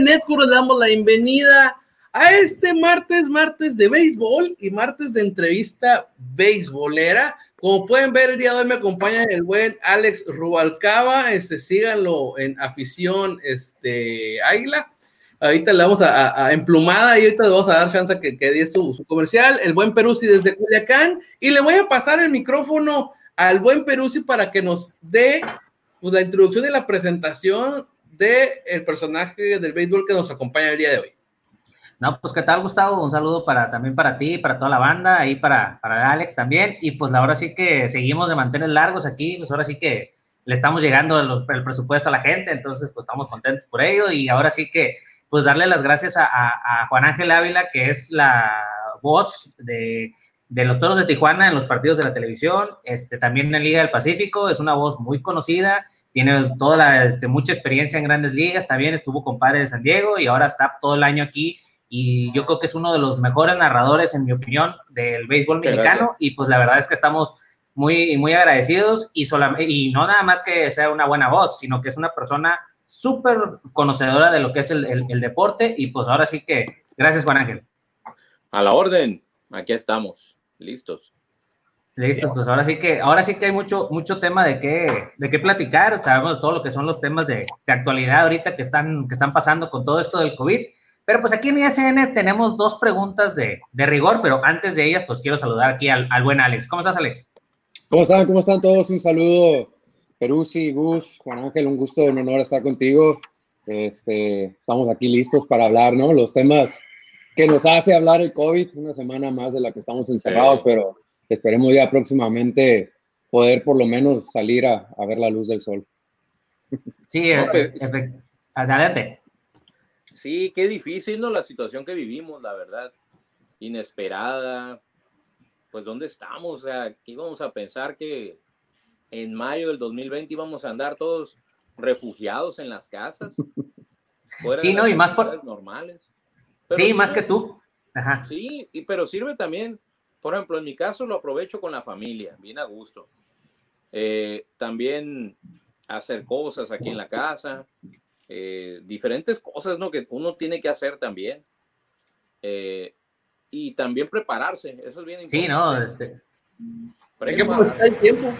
Network le damos la bienvenida a este martes, martes de béisbol y martes de entrevista béisbolera. Como pueden ver, el día de hoy me acompaña el buen Alex Rubalcaba. Este, síganlo en afición este, Águila. Ahorita le vamos a, emplumada y ahorita le vamos a dar chance que, que dé su, su, comercial. El buen Peruzzi desde Culiacán. Y le voy a pasar el micrófono al buen Peruzzi para que nos dé pues, la introducción y la presentación de el personaje del béisbol que nos acompaña el día de hoy. No, pues qué tal, Gustavo, un saludo para también para ti, para toda la banda, ahí para, para Alex también, y pues ahora sí que seguimos de mantener largos aquí, pues ahora sí que le estamos llegando el, presupuesto a la gente, entonces pues estamos contentos por ello, y ahora sí que pues darle las gracias a, a, Juan Ángel Ávila, que es la voz de, de, los Toros de Tijuana en los partidos de la televisión, este, también en Liga del Pacífico, es una voz muy conocida, tiene toda la, este, mucha experiencia en grandes ligas, también estuvo con Padre de San Diego y ahora está todo el año aquí. Y yo creo que es uno de los mejores narradores, en mi opinión, del béisbol mexicano. y pues la verdad es que estamos muy, muy agradecidos y, y no nada más que sea una buena voz, sino que es una persona súper conocedora de lo que es el, el deporte. Y pues ahora sí que gracias Juan Ángel. A la orden, aquí estamos, listos. Listo, pues ahora sí que, ahora sí que hay mucho, mucho tema de qué, de qué platicar. Sabemos todo lo que son los temas de, de, actualidad ahorita que están, que están pasando con todo esto del COVID. Pero pues aquí en ISN tenemos dos preguntas de, de rigor, pero antes de ellas, pues quiero saludar aquí al, al, buen Alex. ¿Cómo estás, Alex? ¿Cómo están? ¿Cómo están todos? Un saludo, Peruzzi, Gus, Juan Ángel, un gusto, un honor estar contigo. Este, estamos aquí listos para hablar, ¿no? Los temas que nos hace hablar el COVID, una semana más de la que estamos encerrados, sí. pero esperemos ya próximamente poder por lo menos salir a, a ver la luz del sol. Sí, no, pues, adelante. Sí, qué difícil, ¿no? La situación que vivimos, la verdad. Inesperada. Pues, ¿dónde estamos? O sea, ¿qué íbamos a pensar que en mayo del 2020 íbamos a andar todos refugiados en las casas? sí, no, y más por... normales. Pero sí, más que tú. Ajá. Sí, y, pero sirve también por ejemplo, en mi caso lo aprovecho con la familia, bien a gusto. Eh, también hacer cosas aquí en la casa, eh, diferentes cosas ¿no? que uno tiene que hacer también. Eh, y también prepararse, eso es bien importante. Sí, no, este. Hay que aprovechar el tiempo.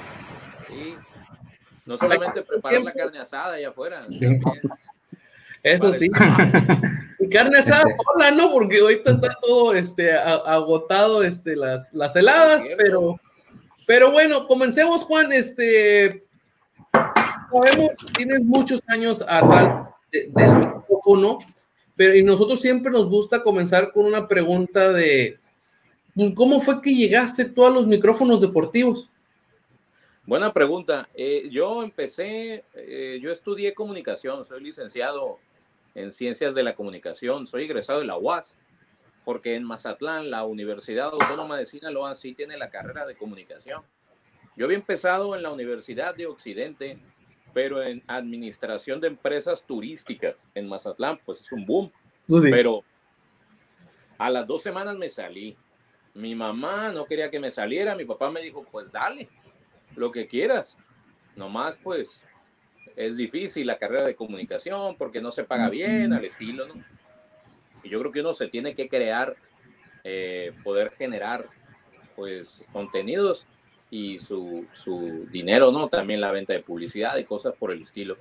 Sí. No solamente preparar la carne asada allá afuera. Sí. Eso sí. Y carne asada sola, ¿no? Porque ahorita está todo este, agotado este, las, las heladas, pero, pero bueno, comencemos, Juan. Este, sabemos que tienes muchos años atrás de, del micrófono, pero y nosotros siempre nos gusta comenzar con una pregunta de pues, ¿cómo fue que llegaste tú a los micrófonos deportivos? Buena pregunta. Eh, yo empecé, eh, yo estudié comunicación, soy licenciado en Ciencias de la Comunicación. Soy egresado de la UAS, porque en Mazatlán, la Universidad Autónoma de Sinaloa, sí tiene la carrera de comunicación. Yo había empezado en la Universidad de Occidente, pero en administración de empresas turísticas en Mazatlán, pues es un boom. Sí. Pero a las dos semanas me salí. Mi mamá no quería que me saliera, mi papá me dijo, pues dale, lo que quieras. Nomás pues es difícil la carrera de comunicación porque no se paga bien al estilo, ¿no? Y yo creo que uno se tiene que crear, eh, poder generar, pues, contenidos y su, su, dinero, ¿no? También la venta de publicidad y cosas por el estilo.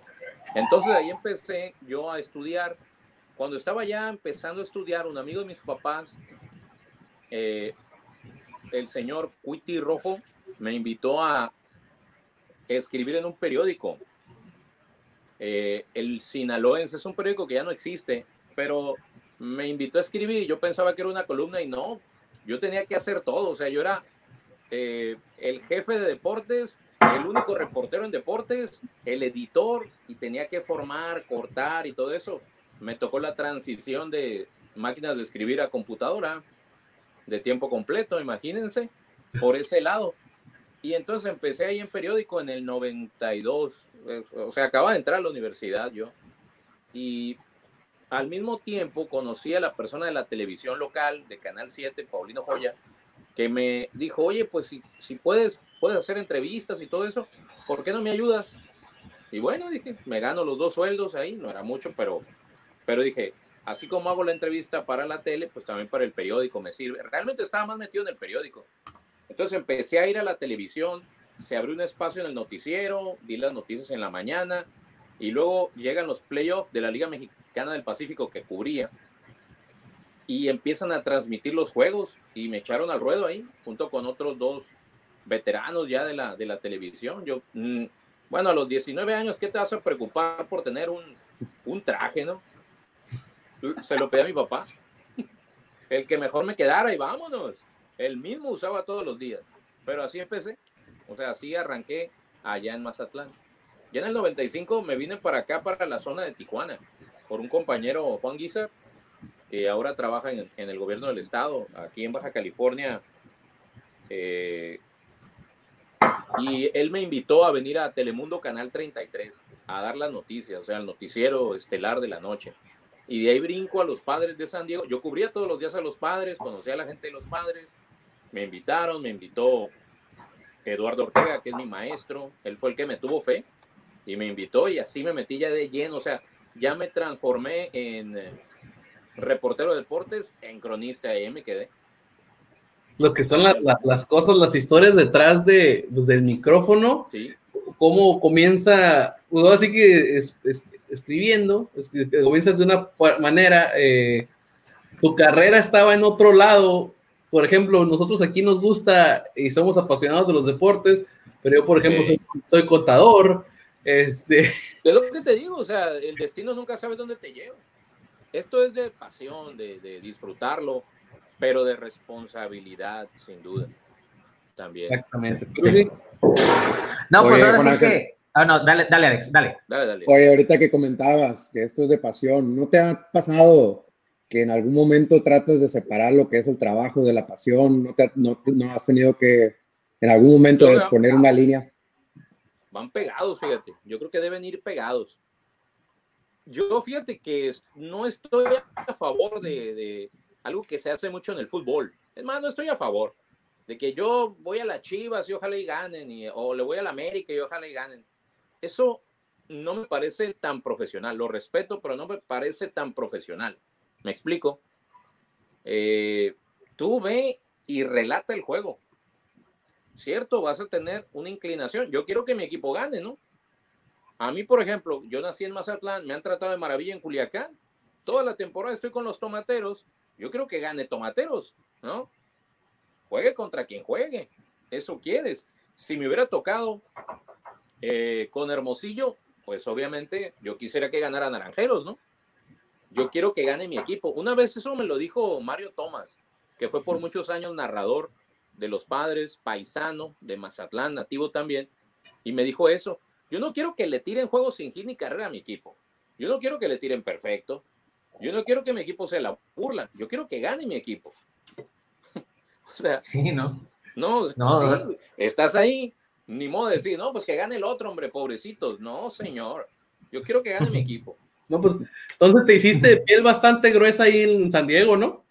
Entonces ahí empecé yo a estudiar. Cuando estaba ya empezando a estudiar, un amigo de mis papás, eh, el señor Cuiti Rojo, me invitó a escribir en un periódico. Eh, el Sinaloense es un periódico que ya no existe, pero me invitó a escribir y yo pensaba que era una columna y no, yo tenía que hacer todo, o sea, yo era eh, el jefe de deportes, el único reportero en deportes, el editor y tenía que formar, cortar y todo eso. Me tocó la transición de máquinas de escribir a computadora de tiempo completo, imagínense, por ese lado. Y entonces empecé ahí en periódico en el 92, eh, o sea, acaba de entrar a la universidad yo. Y al mismo tiempo conocí a la persona de la televisión local de Canal 7, Paulino Joya, que me dijo, oye, pues si, si puedes, puedes hacer entrevistas y todo eso, ¿por qué no me ayudas? Y bueno, dije, me gano los dos sueldos ahí, no era mucho, pero, pero dije, así como hago la entrevista para la tele, pues también para el periódico me sirve. Realmente estaba más metido en el periódico. Entonces empecé a ir a la televisión, se abrió un espacio en el noticiero, di las noticias en la mañana, y luego llegan los playoffs de la Liga Mexicana del Pacífico que cubría y empiezan a transmitir los juegos y me echaron al ruedo ahí junto con otros dos veteranos ya de la, de la televisión. Yo, mm, bueno, a los 19 años, ¿qué te vas a preocupar por tener un, un traje, no? Se lo pedí a mi papá. El que mejor me quedara y vámonos. El mismo usaba todos los días. Pero así empecé. O sea, así arranqué allá en Mazatlán. Ya en el 95 me vine para acá, para la zona de Tijuana, por un compañero, Juan Guizar, que ahora trabaja en, el gobierno del estado, aquí en Baja California. Eh, y él me invitó a venir a Telemundo Canal 33 a dar las noticias, o sea, el noticiero estelar de la noche. Y de ahí brinco a los padres de San Diego. Yo cubría todos los días a los padres, conocía a la gente de los padres. Me invitaron, me invitó Eduardo Ortega, que es mi maestro. Él fue el que me tuvo fe y me invitó y así me metí ya de lleno, o sea, ya me transformé en eh, reportero de deportes, en cronista y ahí me quedé. Lo que son las cosas, las historias detrás de, pues, del micrófono, sí. cómo comienza, pues, así que es, escribiendo, comienzas de una manera, eh, tu carrera estaba en otro lado, por ejemplo, nosotros aquí nos gusta y somos apasionados de los deportes, pero yo, por ejemplo, soy contador, este... Es lo que te digo, o sea, el destino nunca sabe dónde te lleva. Esto es de pasión, de, disfrutarlo, pero de responsabilidad, sin duda. También. Exactamente. No, pues ahora sí que... Ah, no, dale, dale, Alex, dale. Dale, dale. Oye, ahorita que comentabas que esto es de pasión, ¿no te ha pasado que en algún momento tratas de separar lo que es el trabajo de la pasión? ¿No, te, no, no has tenido que en algún momento poner una línea? van pegados, fíjate. Yo creo que deben ir pegados. Yo fíjate que no estoy a favor de, algo que se hace mucho en el fútbol. Es más, no estoy a favor de que yo voy a las Chivas y ojalá y ganen, o le voy a la América y ojalá y ganen. Eso no me parece tan profesional. Lo respeto, pero no me parece tan profesional. ¿Me explico? Eh, tú ve y relata el juego cierto, vas a tener una inclinación. Yo quiero que mi equipo gane, ¿no? A mí, por ejemplo, yo nací en Mazatlán, me han tratado de maravilla en Culiacán. Toda la temporada estoy con los tomateros. Yo quiero que gane tomateros, ¿no? Juegue contra quien juegue. Eso quieres. Si me hubiera tocado eh, con Hermosillo, pues obviamente yo quisiera que ganara Naranjeros, ¿no? Yo quiero que gane mi equipo. Una vez eso me lo dijo Mario Tomás, que fue por muchos años narrador de los padres, paisano, de Mazatlán, nativo también, y me dijo eso. Yo no quiero que le tiren juegos sin hit ni carrera a mi equipo. Yo no quiero que le tiren perfecto. Yo no quiero que mi equipo sea la burla. Yo quiero que gane mi equipo. o sea, sí, ¿no? No, no estás ahí. Ni modo de decir, no, pues que gane el otro, hombre, pobrecitos. No, señor. Yo quiero que gane mi equipo. No, pues entonces te hiciste piel bastante gruesa ahí en San Diego, ¿no?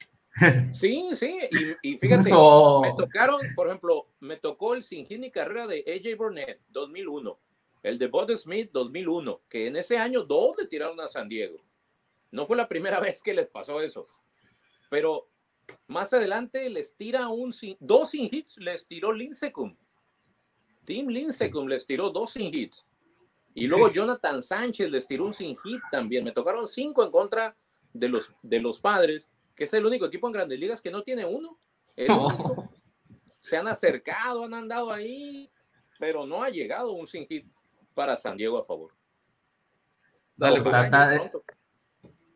Sí, sí, y, fíjate, me tocaron, por ejemplo, me tocó el sin y carrera de AJ Burnett 2001, el de Bud Smith 2001, que en ese año dos le tiraron a San Diego. No fue la primera vez que les pasó eso, pero más adelante les tira un dos sin hits, les tiró Lincecum. Team Lincecum les tiró dos sin hits. Y luego Jonathan Sánchez les tiró un sin hit también. Me tocaron cinco en contra de los, de los padres, que es el único equipo en grandes ligas que no tiene uno. Se han acercado, han andado ahí, pero no ha llegado un sin hit para San Diego a favor. Dale,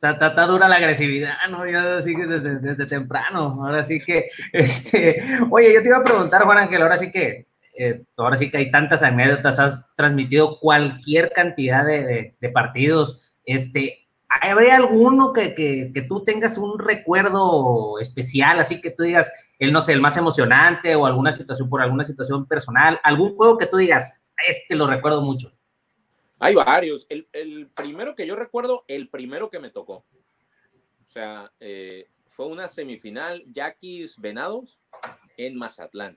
Está, dura la agresividad, ¿no? Yo así que desde, desde, temprano. Ahora sí que, este, oye, yo te iba a preguntar, Juan Ángel, ahora sí que, eh, ahora sí que hay tantas anécdotas, has transmitido cualquier cantidad de, partidos. Este, ¿Habría alguno que, que, tú tengas un recuerdo especial, así que tú digas, el no sé, el más emocionante o alguna situación por alguna situación personal? ¿Algún juego que tú digas, este lo recuerdo mucho? Hay varios. El, primero que yo recuerdo, el primero que me tocó. O sea, eh, fue una semifinal Yaquis Venados en Mazatlán.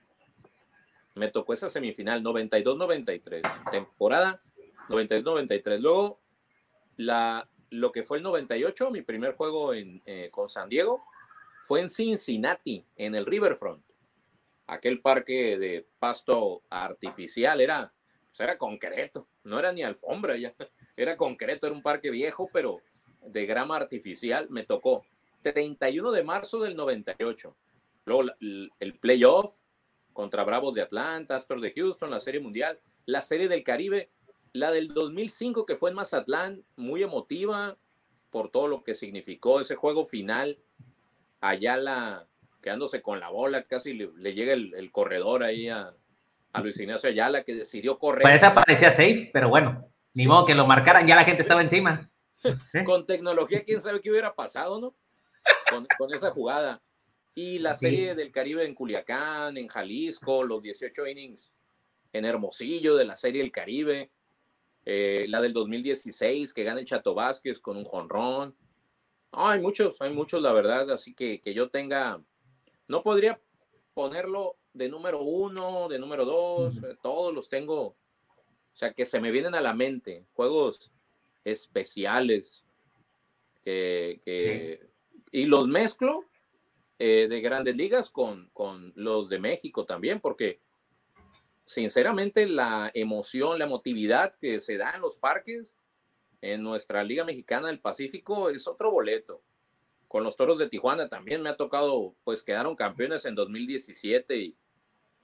Me tocó esa semifinal 92-93, temporada 92-93. Luego, la, lo que fue el 98, mi primer juego en, eh, con San Diego, fue en Cincinnati, en el Riverfront. Aquel parque de pasto artificial era era concreto, no era ni alfombra ya, era concreto, era un parque viejo, pero de grama artificial. Me tocó 31 de marzo del 98. Luego el, playoff contra Bravos de Atlanta, Astros de Houston, la Serie Mundial, la Serie del Caribe, la del 2005 que fue en Mazatlán, muy emotiva por todo lo que significó ese juego final. Allá la quedándose con la bola, casi le, llega el corredor ahí a, a Luis Ignacio Ayala, que decidió correr. Pues esa parecía safe, pero bueno, ni modo que lo marcaran, ya la gente estaba encima. Con tecnología, quién sabe qué hubiera pasado, ¿no? Con, esa jugada. Y la serie del Caribe en Culiacán, en Jalisco, los 18 innings en Hermosillo de la serie del Caribe, eh, la del 2016 que gana el Chato Vázquez con un jonrón. hay muchos, hay muchos, la verdad, así que que yo tenga, no podría ponerlo de número uno, de número dos, todos los tengo, o sea, que se me vienen a la mente, juegos especiales, que, y los mezclo eh, de grandes ligas con, con los de México también, porque sinceramente la emoción, la emotividad que se da en los parques en nuestra Liga Mexicana del Pacífico es otro boleto. Con los Toros de Tijuana también me ha tocado, pues quedaron campeones en 2017 y,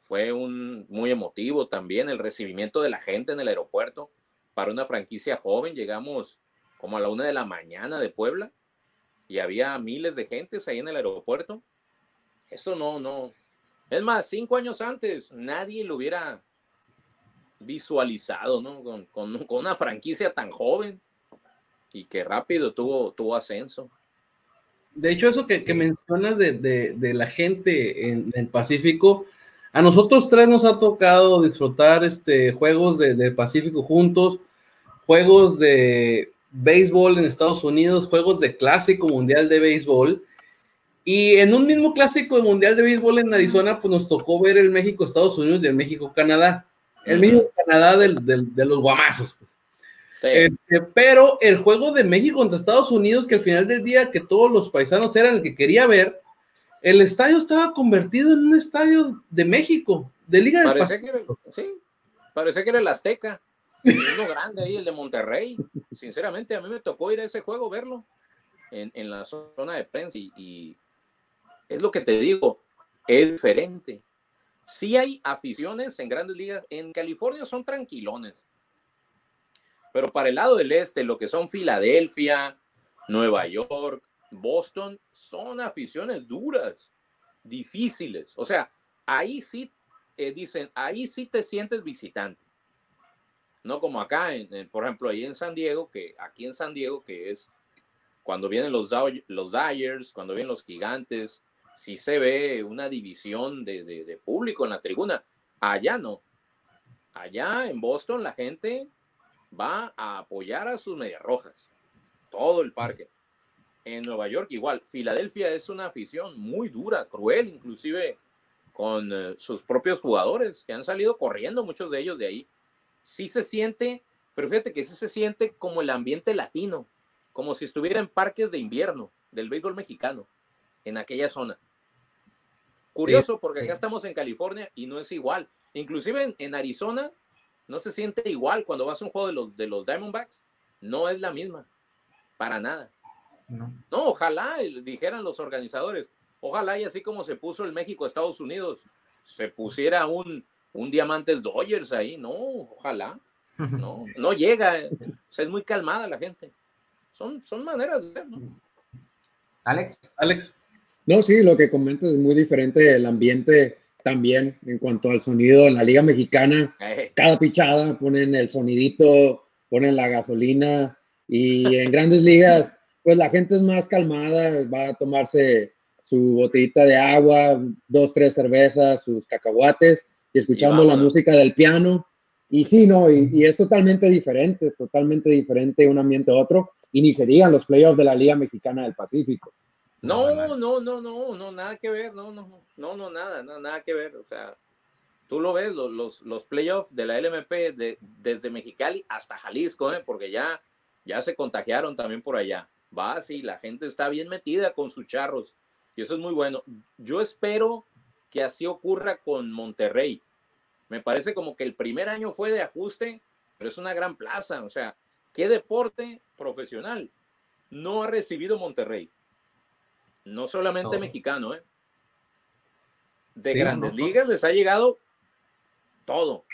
fue un muy emotivo también el recibimiento de la gente en el aeropuerto para una franquicia joven. Llegamos como a la una de la mañana de Puebla y había miles de gentes ahí en el aeropuerto. Eso no, no. Es más, cinco años antes nadie lo hubiera visualizado, ¿no? Con, una franquicia tan joven y que rápido tuvo, tuvo ascenso. De hecho, eso que, mencionas de, la gente en el Pacífico, a nosotros tres nos ha tocado disfrutar este, juegos de, Pacífico juntos, juegos de béisbol en Estados Unidos, juegos de clásico mundial de béisbol. Y en un mismo clásico mundial de béisbol en Arizona, pues nos tocó ver el México-Estados Unidos y el México-Canadá. El México-Canadá de los guamazos. Pues. Este, pero el juego de México contra Estados Unidos, que al final del día, que todos los paisanos eran el que quería ver, el estadio estaba convertido en un estadio de México, de Liga del. Que sí, parece que era el Azteca, uno grande ahí, el de Monterrey. Sinceramente, a mí me tocó ir a ese juego, verlo en, la zona de prensa y, es lo que te digo, es diferente. Sí hay aficiones en grandes ligas, en California son tranquilones, pero para el lado del este, lo que son Filadelfia, Nueva York, Boston son aficiones duras, difíciles. O sea, ahí sí eh, dicen, ahí sí te sientes visitante. No como acá, en, por ejemplo, ahí en San Diego, que aquí en San Diego, que es cuando vienen los, los Dyers, cuando vienen los gigantes, sí se ve una división de, de público en la tribuna. Allá no. Allá en Boston la gente va a apoyar a sus medias rojas. Todo el parque en Nueva York igual. Filadelfia es una afición muy dura, cruel, inclusive con eh, sus propios jugadores que han salido corriendo, muchos de ellos de ahí. Sí se siente, pero fíjate que sí se siente como el ambiente latino, como si estuviera en parques de invierno del béisbol mexicano, en aquella zona. Curioso, porque acá estamos en California y no es igual. Inclusive en, Arizona, no se siente igual cuando vas a un juego de los, de los Diamondbacks. No es la misma, para nada. No, ojalá, dijeran los organizadores, ojalá y así como se puso el México-Estados Unidos, se pusiera un, un Diamantes Dodgers ahí, no, ojalá. No, no llega, es muy calmada la gente. Son, son maneras de ver, Alex. Alex. No, sí, lo que comentas es muy diferente el ambiente también en cuanto al sonido en la Liga Mexicana. Eh. Cada pichada ponen el sonidito, ponen la gasolina y en grandes ligas, pues la gente es más calmada, va a tomarse su botellita de agua, dos, tres cervezas, sus cacahuates y escuchando la música del piano. Y sí, no, y, es totalmente diferente, totalmente diferente un ambiente a otro. Y ni se digan los playoffs de la Liga Mexicana del Pacífico. No, no, no, no, no, nada que ver, no, no, no, no, nada, nada que ver. O sea, tú lo ves, los, los, los playoffs de la LMP de, desde Mexicali hasta Jalisco, ¿eh? porque ya, ya se contagiaron también por allá. Va así, la gente está bien metida con sus charros y eso es muy bueno. Yo espero que así ocurra con Monterrey. Me parece como que el primer año fue de ajuste, pero es una gran plaza. O sea, ¿qué deporte profesional no ha recibido Monterrey? no solamente mexicano, ¿eh? De grandes ligas les ha llegado todo.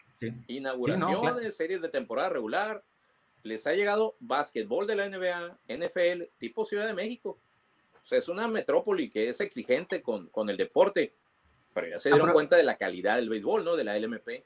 Inauguraciones, series de temporada regular, les ha llegado básquetbol de la NBA, NFL, tipo Ciudad de México. O sea, es una metrópoli que es exigente con, con el deporte, pero ya se dieron cuenta de la calidad del béisbol, ¿no? De la LMP.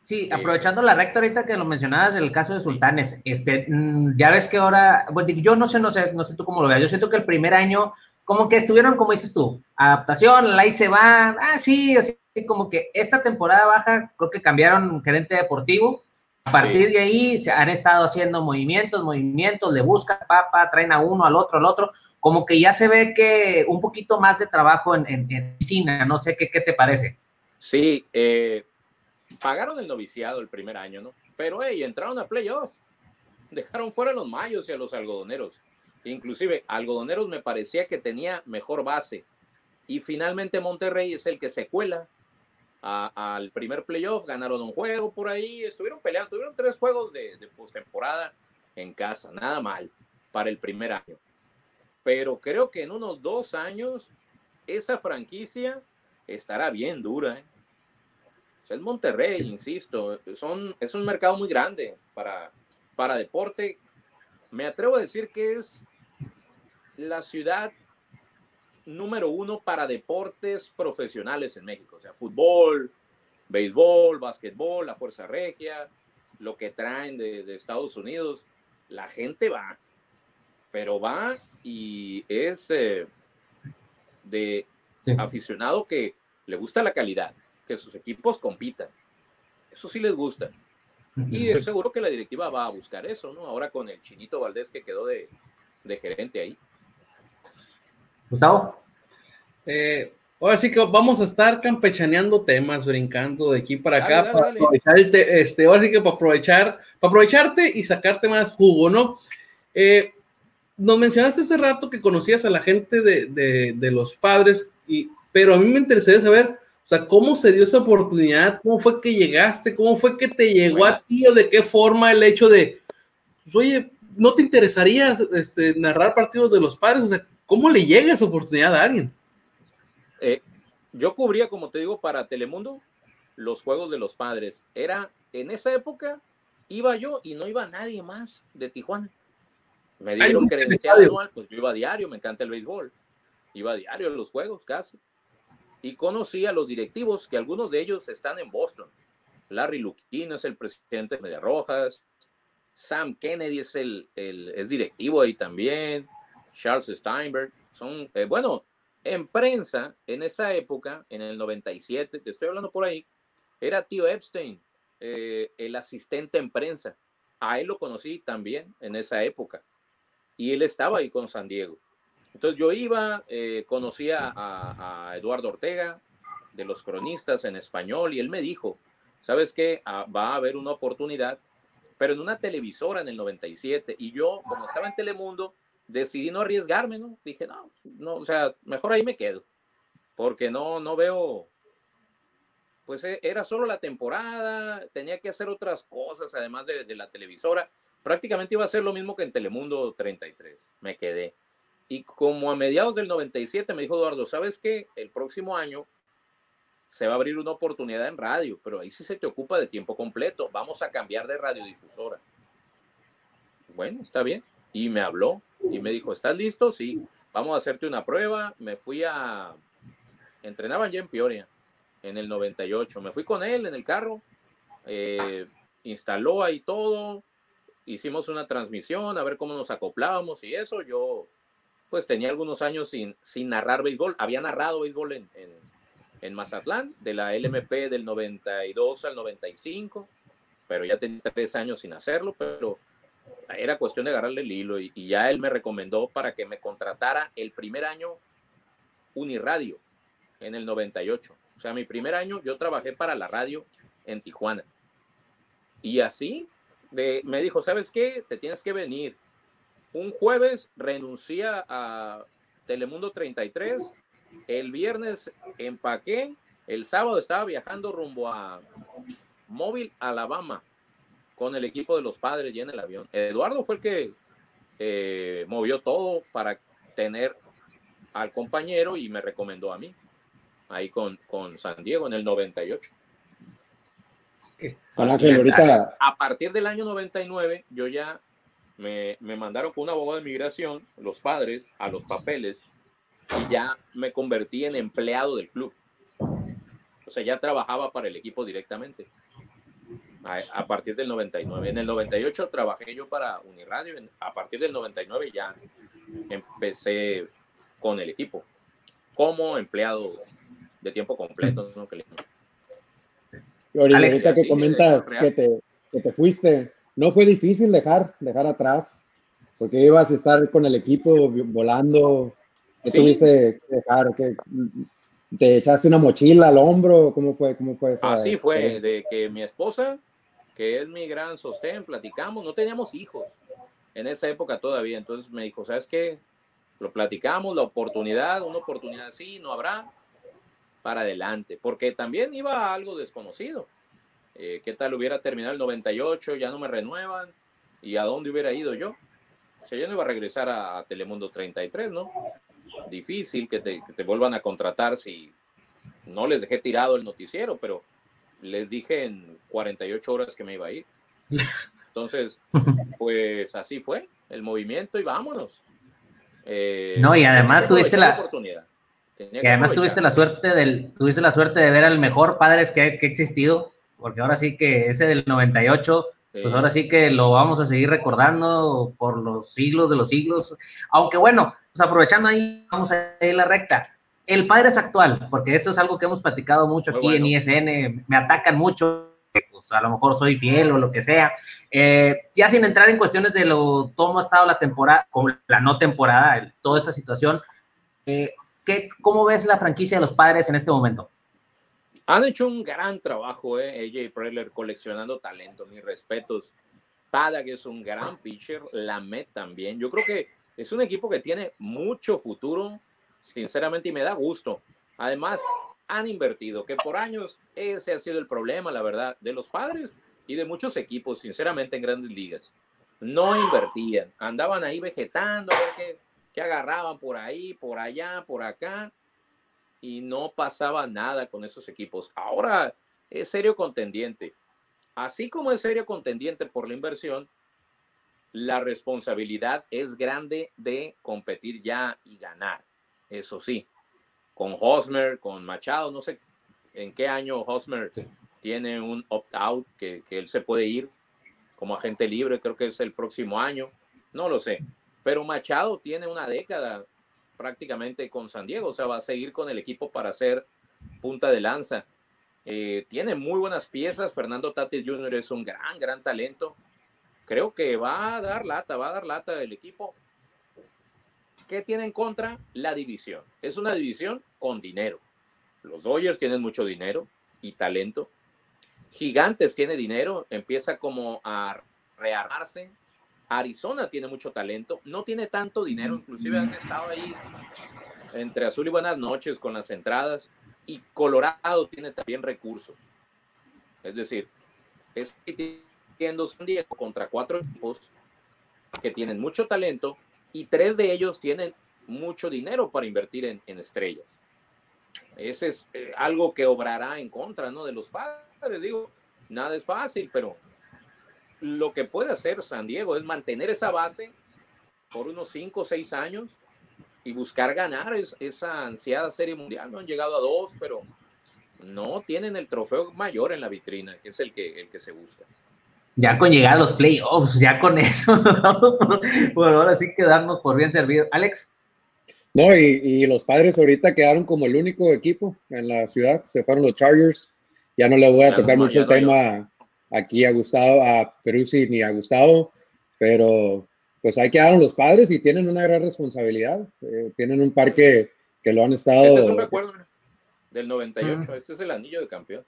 Sí, eh, aprovechando la recta ahorita que lo mencionabas del caso de Sultanes, este, mm, ya ves que ahora, yo no sé, no sé, no sé tú cómo lo veas, yo siento que el primer año como que estuvieron, como dices tú, adaptación, ahí se va, ah, sí, así como que esta temporada baja, creo que cambiaron gerente deportivo. A partir de ahí se han estado haciendo movimientos, movimientos, le buscan papa, traen a uno, al otro, al otro, como que ya se ve que un poquito más de trabajo en, en, piscina, no sé qué, qué te parece. Sí, eh, pagaron el noviciado el primer año, ¿no? Pero hey, entraron a playoffs, dejaron fuera a los mayos y a los algodoneros. Inclusive, Algodoneros me parecía que tenía mejor base. Y finalmente Monterrey es el que se cuela al primer playoff. Ganaron un juego por ahí. Estuvieron peleando. Tuvieron tres juegos de, de postemporada en casa. Nada mal para el primer año. Pero creo que en unos dos años esa franquicia estará bien dura. ¿eh? es Monterrey, insisto. Son, es un mercado muy grande para, para deporte. Me atrevo a decir que es la ciudad número uno para deportes profesionales en México, o sea, fútbol, béisbol, básquetbol, la Fuerza Regia, lo que traen de, Estados Unidos, la gente va, pero va y es eh, de aficionado que le gusta la calidad, que sus equipos compitan. Eso sí les gusta. Y seguro que la directiva va a buscar eso, ¿no? Ahora con el Chinito Valdés que quedó de gerente ahí. Gustavo. Eh, ahora sí que vamos a estar campechaneando temas, brincando de aquí para acá, para este, ahora sí que para aprovechar, para aprovecharte y sacarte más jugo, ¿no? Eh, nos mencionaste hace rato que conocías a la gente de, de, los padres, y, pero a mí me interesaría saber, o sea, cómo se dio esa oportunidad, cómo fue que llegaste, cómo fue que te llegó a ti o de qué forma el hecho de, pues, oye, ¿no te interesaría este, narrar partidos de los padres? O sea, ¿Cómo le llega esa oportunidad a alguien? Eh, yo cubría, como te digo, para Telemundo los juegos de los padres. Era en esa época, iba yo y no iba nadie más de Tijuana. Me dieron credencial anual, pues yo iba a diario, me encanta el béisbol. Iba a diario a los juegos casi. Y conocí a los directivos, que algunos de ellos están en Boston. Larry Luquín es el presidente de Media Rojas. Sam Kennedy es el, el es directivo ahí también. Charles Steinberg, son, eh, bueno, en prensa, en esa época, en el 97, te estoy hablando por ahí, era tío Epstein, eh, el asistente en prensa. A él lo conocí también en esa época. Y él estaba ahí con San Diego. Entonces yo iba, eh, conocía a, Eduardo Ortega, de los cronistas en español, y él me dijo, ¿sabes qué? Ah, va a haber una oportunidad, pero en una televisora en el 97. Y yo, como estaba en Telemundo, decidí no arriesgarme, ¿no? Dije, no, no, o sea, mejor ahí me quedo, porque no, no veo, pues e, era solo la temporada, tenía que hacer otras cosas además de, de la televisora. Prácticamente iba a ser lo mismo que en Telemundo 33. Me quedé. Y como a mediados del 97 me dijo Eduardo, ¿sabes qué? El próximo año se va a abrir una oportunidad en radio, pero ahí sí se te ocupa de tiempo completo. Vamos a cambiar de radiodifusora. Bueno, está bien. Y me habló y me dijo, ¿estás listo? Sí, vamos a hacerte una prueba. Me fui a... Entrenaban ya en Peoria en el 98. Me fui con él en el carro. Eh, instaló ahí todo. Hicimos una transmisión a ver cómo nos acoplábamos y eso. Yo pues tenía algunos años sin, sin narrar béisbol. Había narrado béisbol en, en, Mazatlán, de la LMP del 92 al 95, pero ya tenía tres años sin hacerlo, pero era cuestión de agarrarle el hilo y, ya él me recomendó para que me contratara el primer año Uniradio en el 98. O sea, mi primer año yo trabajé para la radio en Tijuana. Y así de, me dijo, ¿sabes qué? Te tienes que venir un jueves renuncia a Telemundo 33, el viernes empaqué, el sábado estaba viajando rumbo a Móvil, Alabama, con el equipo de los padres y en el avión. Eduardo fue el que eh, movió todo para tener al compañero y me recomendó a mí, ahí con, con San Diego en el 98. A partir del año 99 yo ya me, mandaron con un abogado de migración, los padres, a los papeles, y ya me convertí en empleado del club. O sea, ya trabajaba para el equipo directamente. A, partir del 99. En el 98 trabajé yo para Uniradio. A partir del 99 ya empecé con el equipo como empleado de tiempo completo. ¿no? Que ahorita que comentas que te, que te fuiste, no fue difícil dejar, dejar atrás, porque ibas a estar con el equipo volando. ¿Qué tuviste que dejar? que ¿Te echaste una mochila al hombro? ¿Cómo fue? ¿Cómo fue Así fue, de que mi esposa, que es mi gran sostén, platicamos, no teníamos hijos en esa época todavía, entonces me dijo, ¿sabes qué? Lo platicamos, la oportunidad, una oportunidad así, no habrá, para adelante, porque también iba algo desconocido. Eh, ¿Qué tal hubiera terminado el 98? Ya no me renuevan. ¿Y a dónde hubiera ido yo? O sea, yo no iba a regresar a, Telemundo 33, ¿no? Difícil que te, que te vuelvan a contratar si no les dejé tirado el noticiero, pero les dije en 48 horas que me iba a ir. Entonces, pues así fue el movimiento y vámonos. Eh, no, y además tuviste la oportunidad. Y además tuviste la suerte del, tuviste la suerte de ver al mejor padres que, que ha existido porque ahora sí que ese del 98, pues ahora sí que lo vamos a seguir recordando por los siglos de los siglos. Aunque bueno, pues aprovechando ahí, vamos a ir la recta. El padre es actual, porque eso es algo que hemos platicado mucho aquí en ISN, me atacan mucho, pues a lo mejor soy fiel o lo que sea. Eh, ya sin entrar en cuestiones de lo, cómo ha estado la temporada, como la no temporada, toda esa situación, eh, ¿qué, ¿cómo ves la franquicia de los padres en este momento? Han hecho un gran trabajo, eh, AJ Preller, coleccionando talento, mis respetos. Padag es un gran pitcher, Lamet también. Yo creo que es un equipo que tiene mucho futuro, sinceramente, y me da gusto. Además, han invertido, que por años ese ha sido el problema, la verdad, de los padres y de muchos equipos, sinceramente, en grandes ligas. No invertían, andaban ahí vegetando, a ver qué, agarraban por ahí, por allá, por acá y no pasaba nada con esos equipos. Ahora es serio contendiente. Así como es serio contendiente por la inversión, la responsabilidad es grande de competir ya y ganar. Eso sí, con Hosmer, con Machado, no sé en qué año Hosmer tiene un opt-out que, que él se puede ir como agente libre, creo que es el próximo año, no lo sé. Pero Machado tiene una década prácticamente con San Diego, o sea, va a seguir con el equipo para ser punta de lanza. Eh, tiene muy buenas piezas, Fernando Tatis Jr. es un gran, gran talento. Creo que va a dar lata, va a dar lata el equipo. ¿Qué tiene en contra? La división. Es una división con dinero. Los Dodgers tienen mucho dinero y talento. Gigantes tiene dinero, empieza como a rearmarse, Arizona tiene mucho talento, no tiene tanto dinero, inclusive han estado ahí entre azul y buenas noches con las entradas. y Colorado tiene también recursos. Es decir, es teniendo San Diego contra cuatro equipos que tienen mucho talento y tres de ellos tienen mucho dinero para invertir en, estrellas. Ese es eh, algo que obrará en contra ¿no? de los padres. Digo, nada es fácil, pero lo que puede hacer San Diego es mantener esa base por unos cinco o seis años y buscar ganar esa ansiada serie mundial. No han llegado a dos, pero no tienen el trofeo mayor en la vitrina, que es el que, el que se busca. Ya con llegar a los playoffs, ya con eso, vamos por, ahora sí quedarnos por bien servido. Alex. No, y, los padres ahorita quedaron como el único equipo en la ciudad, se fueron los Chargers. Ya no le voy a tocar mucho el tema aquí a Gustavo, a Peruzzi ni a Gustavo, pero pues ahí quedaron los padres y tienen una gran responsabilidad. Eh, tienen un parque que lo han estado. Este es un recuerdo del 98, ah. este es el anillo de campeón.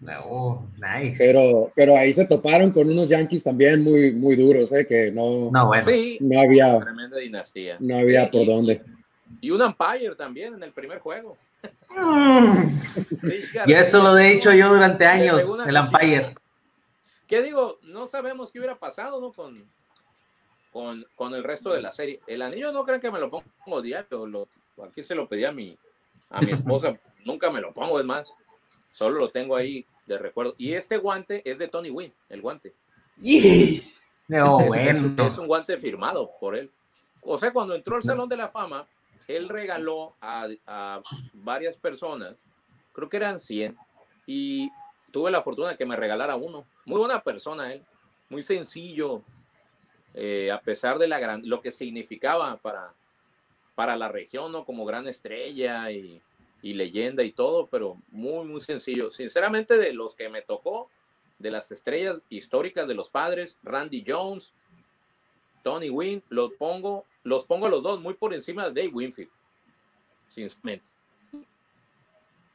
No, nice. Pero, pero ahí se toparon con unos Yankees también muy, muy duros, ¿eh? que no, no, bueno. no había. Tremenda dinastía. No había por dónde. Y, un umpire también en el primer juego. Y eso lo he dicho yo durante años, el umpire. ¿Qué digo? No sabemos qué hubiera pasado, ¿no? Con, con, con, el resto de la serie. El anillo no creen que me lo pongo diario. Lo, aquí se lo pedí a mi, a mi esposa. Nunca me lo pongo, es más. Solo lo tengo ahí de recuerdo. Y este guante es de Tony Wynn, el guante. No, es, bueno. es, un guante firmado por él. O sea, cuando entró al Salón de la Fama, él regaló a, varias personas, creo que eran 100, y tuve la fortuna de que me regalara uno. Muy buena persona él, muy sencillo, eh, a pesar de lo que significaba para, para la región, ¿no? Como gran estrella y, y leyenda y todo, pero muy, muy sencillo. Sinceramente, de los que me tocó, de las estrellas históricas de los padres, Randy Jones, Tony Wynn, los pongo, los pongo los dos muy por encima de Dave Winfield, sinceramente.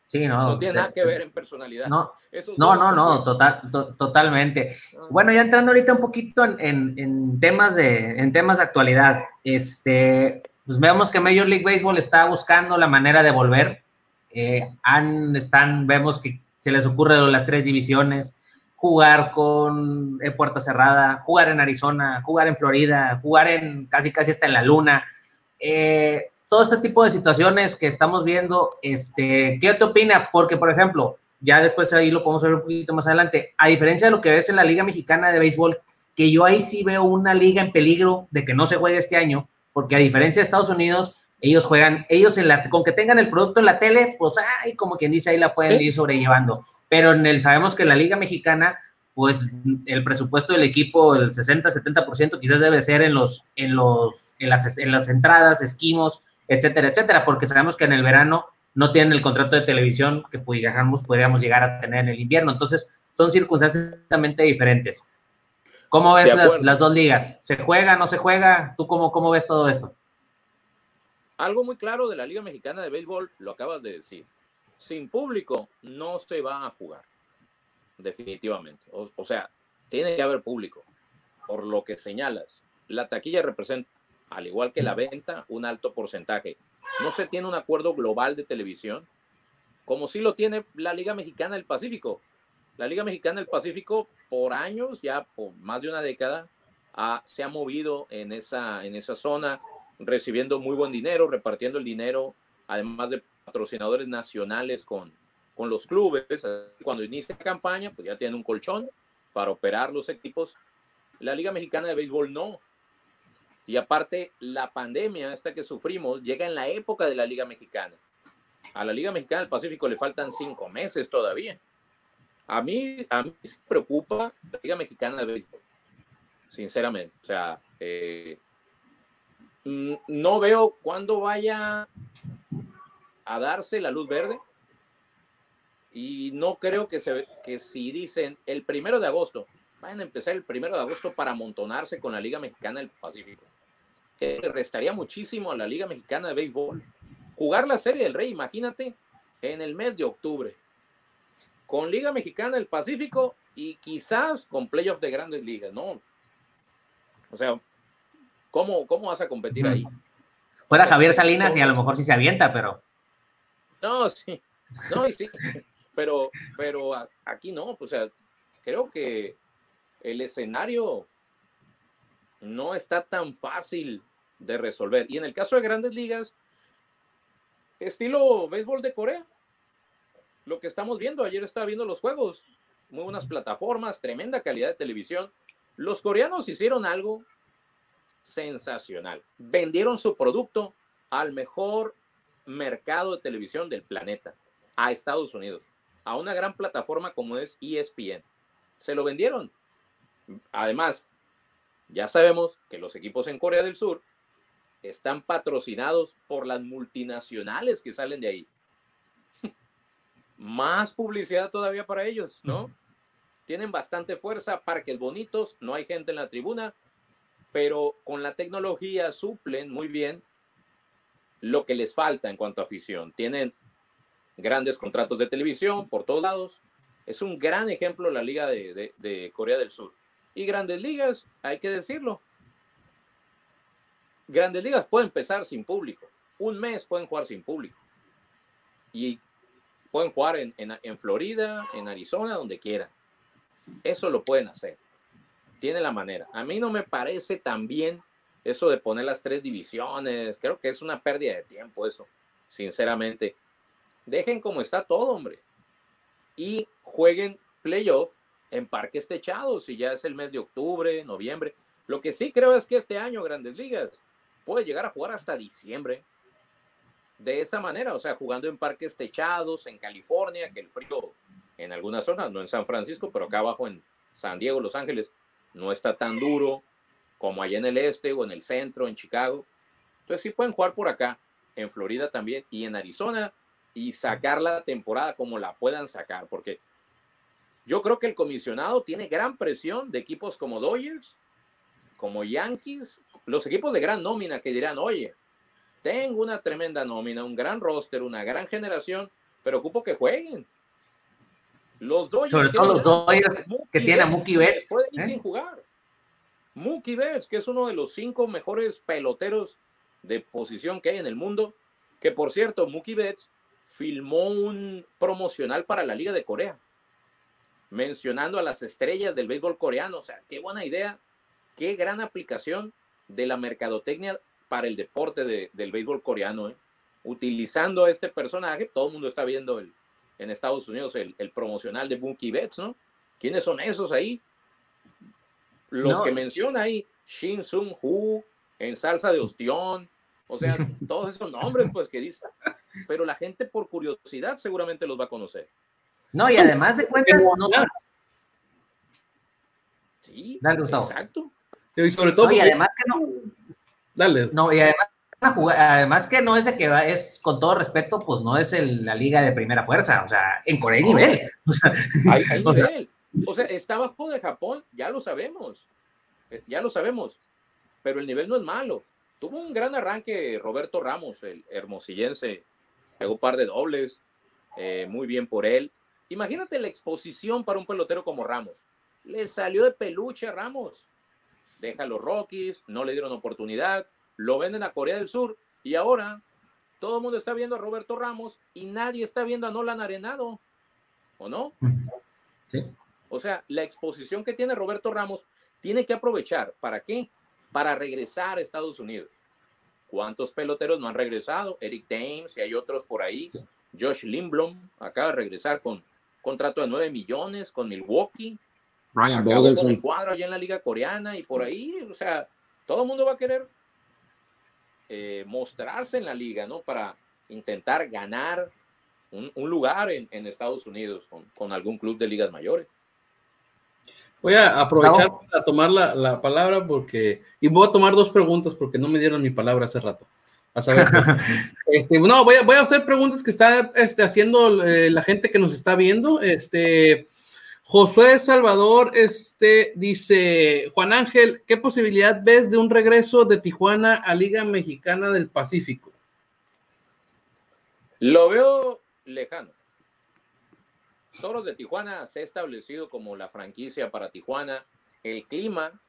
Sí, no. No tiene nada que ver en personalidad. No, no, no, no, total, totalmente. Ah. Bueno, ya entrando ahorita un poquito en, en, temas de, en temas de actualidad, este, pues vemos que Major League Baseball está buscando la manera de volver. Eh, han, están, vemos que se les ocurre las tres divisiones, jugar con puerta cerrada, jugar en Arizona, jugar en Florida, jugar en casi casi hasta en la luna. Eh, todo este tipo de situaciones que estamos viendo, este, ¿qué te opina? Porque, por ejemplo, ya después ahí lo podemos ver un poquito más adelante, a diferencia de lo que ves en la Liga Mexicana de Béisbol, que yo ahí sí veo una liga en peligro de que no se juegue este año, porque a diferencia de Estados Unidos, ellos juegan, ellos en la, con que tengan el producto en la tele, pues, ay, como quien dice, ahí la pueden ir sobrellevando. Pero en el, sabemos que la Liga Mexicana, pues el presupuesto del equipo, el 60-70% quizás debe ser en los, en los, en las, en las entradas, esquimos, etcétera, etcétera, porque sabemos que en el verano no tienen el contrato de televisión que pudiéramos, podríamos llegar a tener en el invierno. Entonces, son circunstancias totalmente diferentes. ¿Cómo ves las, dos ligas? ¿Se juega, no se juega? ¿Tú cómo, cómo ves todo esto? Algo muy claro de la Liga Mexicana de Béisbol, lo acabas de decir. Sin público no se va a jugar, definitivamente. O, sea, tiene que haber público, por lo que señalas. La taquilla representa al igual que la venta, un alto porcentaje. No se tiene un acuerdo global de televisión, como sí lo tiene la Liga Mexicana del Pacífico. La Liga Mexicana del Pacífico, por años, ya por más de una década, se ha movido en esa, en esa zona, recibiendo muy buen dinero, repartiendo el dinero, además de patrocinadores nacionales con, con los clubes. Cuando inicia la campaña, pues ya tiene un colchón para operar los equipos. La Liga Mexicana de Béisbol no. Y aparte, la pandemia esta que sufrimos llega en la época de la Liga Mexicana. A la Liga Mexicana del Pacífico le faltan cinco meses todavía. A mí, a mí me preocupa la Liga Mexicana de Béisbol, sinceramente. O sea, eh, mm, no veo cuándo vaya a darse la luz verde. Y no creo que, se, que si dicen el primero de agosto, van a empezar el primero de agosto para amontonarse con la Liga Mexicana del Pacífico le restaría muchísimo a la Liga Mexicana de Béisbol. Jugar la Serie del Rey, imagínate, en el mes de octubre, con Liga Mexicana del Pacífico y quizás con playoffs de grandes ligas, ¿no? O sea, ¿cómo, cómo vas a competir ahí? Fuera Javier Salinas y a lo mejor sí se avienta, pero. No, sí. No, sí, pero, pero aquí no, o sea, creo que el escenario no está tan fácil de resolver. Y en el caso de grandes ligas, estilo béisbol de Corea, lo que estamos viendo, ayer estaba viendo los juegos, muy buenas plataformas, tremenda calidad de televisión. Los coreanos hicieron algo sensacional. Vendieron su producto al mejor mercado de televisión del planeta, a Estados Unidos, a una gran plataforma como es ESPN. Se lo vendieron. Además, ya sabemos que los equipos en Corea del Sur están patrocinados por las multinacionales que salen de ahí. Más publicidad todavía para ellos, ¿no? Tienen bastante fuerza, parques bonitos, no hay gente en la tribuna, pero con la tecnología suplen muy bien lo que les falta en cuanto a afición. Tienen grandes contratos de televisión por todos lados. Es un gran ejemplo la Liga de, de Corea del Sur. Y grandes ligas, hay que decirlo. Grandes ligas pueden empezar sin público. Un mes pueden jugar sin público. Y pueden jugar en, en, Florida, en Arizona, donde quieran. Eso lo pueden hacer. Tiene la manera. A mí no me parece tan bien eso de poner las tres divisiones. Creo que es una pérdida de tiempo eso, sinceramente. Dejen como está todo, hombre. Y jueguen playoff en parques techados, si ya es el mes de octubre, noviembre. Lo que sí creo es que este año Grandes Ligas puede llegar a jugar hasta diciembre. De esa manera, o sea, jugando en parques techados, en California, que el frío en algunas zonas, no en San Francisco, pero acá abajo en San Diego, Los Ángeles, no está tan duro como allá en el este o en el centro, en Chicago. Entonces sí pueden jugar por acá, en Florida también y en Arizona y sacar la temporada como la puedan sacar, porque yo creo que el comisionado tiene gran presión de equipos como Dodgers, como Yankees, los equipos de gran nómina que dirán, oye, tengo una tremenda nómina, un gran roster, una gran generación, pero ocupo que jueguen. Los Dodgers. Sobre todo los Dodgers que tienen a Mookie Betts. Pueden ir ¿eh? sin jugar. Mookie Betts, que es uno de los cinco mejores peloteros de posición que hay en el mundo, que por cierto, Mookie Betts filmó un promocional para la Liga de Corea mencionando a las estrellas del béisbol coreano. O sea, qué buena idea, qué gran aplicación de la mercadotecnia para el deporte del béisbol coreano. ¿eh? Utilizando a este personaje, todo el mundo está viendo el, en Estados Unidos el, promocional de Mookie Betts, ¿no? ¿Quiénes son esos ahí? Los que menciona ahí, Shin Sung Hu, en salsa de ostión, o sea, todos esos nombres, pues que dice. Pero la gente por curiosidad seguramente los va a conocer. No, y además de cuentas, no Sí, Dale, Gustavo. exacto. Y sobre todo. y además que no. Dale. No, y además, además que no es de que es, con todo respeto, pues no es la liga de primera fuerza. O sea, en Corea hay nivel. O sea, hay, hay nivel. O sea, está bajo de Japón, ya lo sabemos. Eh, ya lo sabemos. Pero el nivel no es malo. Tuvo un gran arranque Roberto Ramos, el hermosillense. Pegó un par de dobles. Eh, muy bien por él. Imagínate la exposición para un pelotero como Ramos. Le salió de peluche a Ramos. Deja a los Rockies, no le dieron oportunidad, lo venden a Corea del Sur y ahora todo el mundo está viendo a Roberto Ramos y nadie está viendo a Nolan Arenado. ¿O no? Sí. O sea, la exposición que tiene Roberto Ramos tiene que aprovechar. ¿Para qué? Para regresar a Estados Unidos. ¿Cuántos peloteros no han regresado? Eric Thames y hay otros por ahí. Josh Lindblom acaba de regresar con contrato de 9 millones con Milwaukee. Ryan Bogelson. el cuadro allá en la liga coreana y por ahí, o sea, todo el mundo va a querer eh, mostrarse en la liga, ¿no? Para intentar ganar un, lugar en, Estados Unidos con, algún club de ligas mayores. Voy a aprovechar para tomar la, palabra porque, y voy a tomar dos preguntas porque no me dieron mi palabra hace rato. A saber, este, no, voy a, voy a, hacer preguntas que está este, haciendo eh, la gente que nos está viendo. Este, Josué Salvador este, dice, Juan Ángel, ¿qué posibilidad ves de un regreso de Tijuana a Liga Mexicana del Pacífico? Lo veo lejano. Toros de Tijuana se ha establecido como la franquicia para Tijuana. El clima,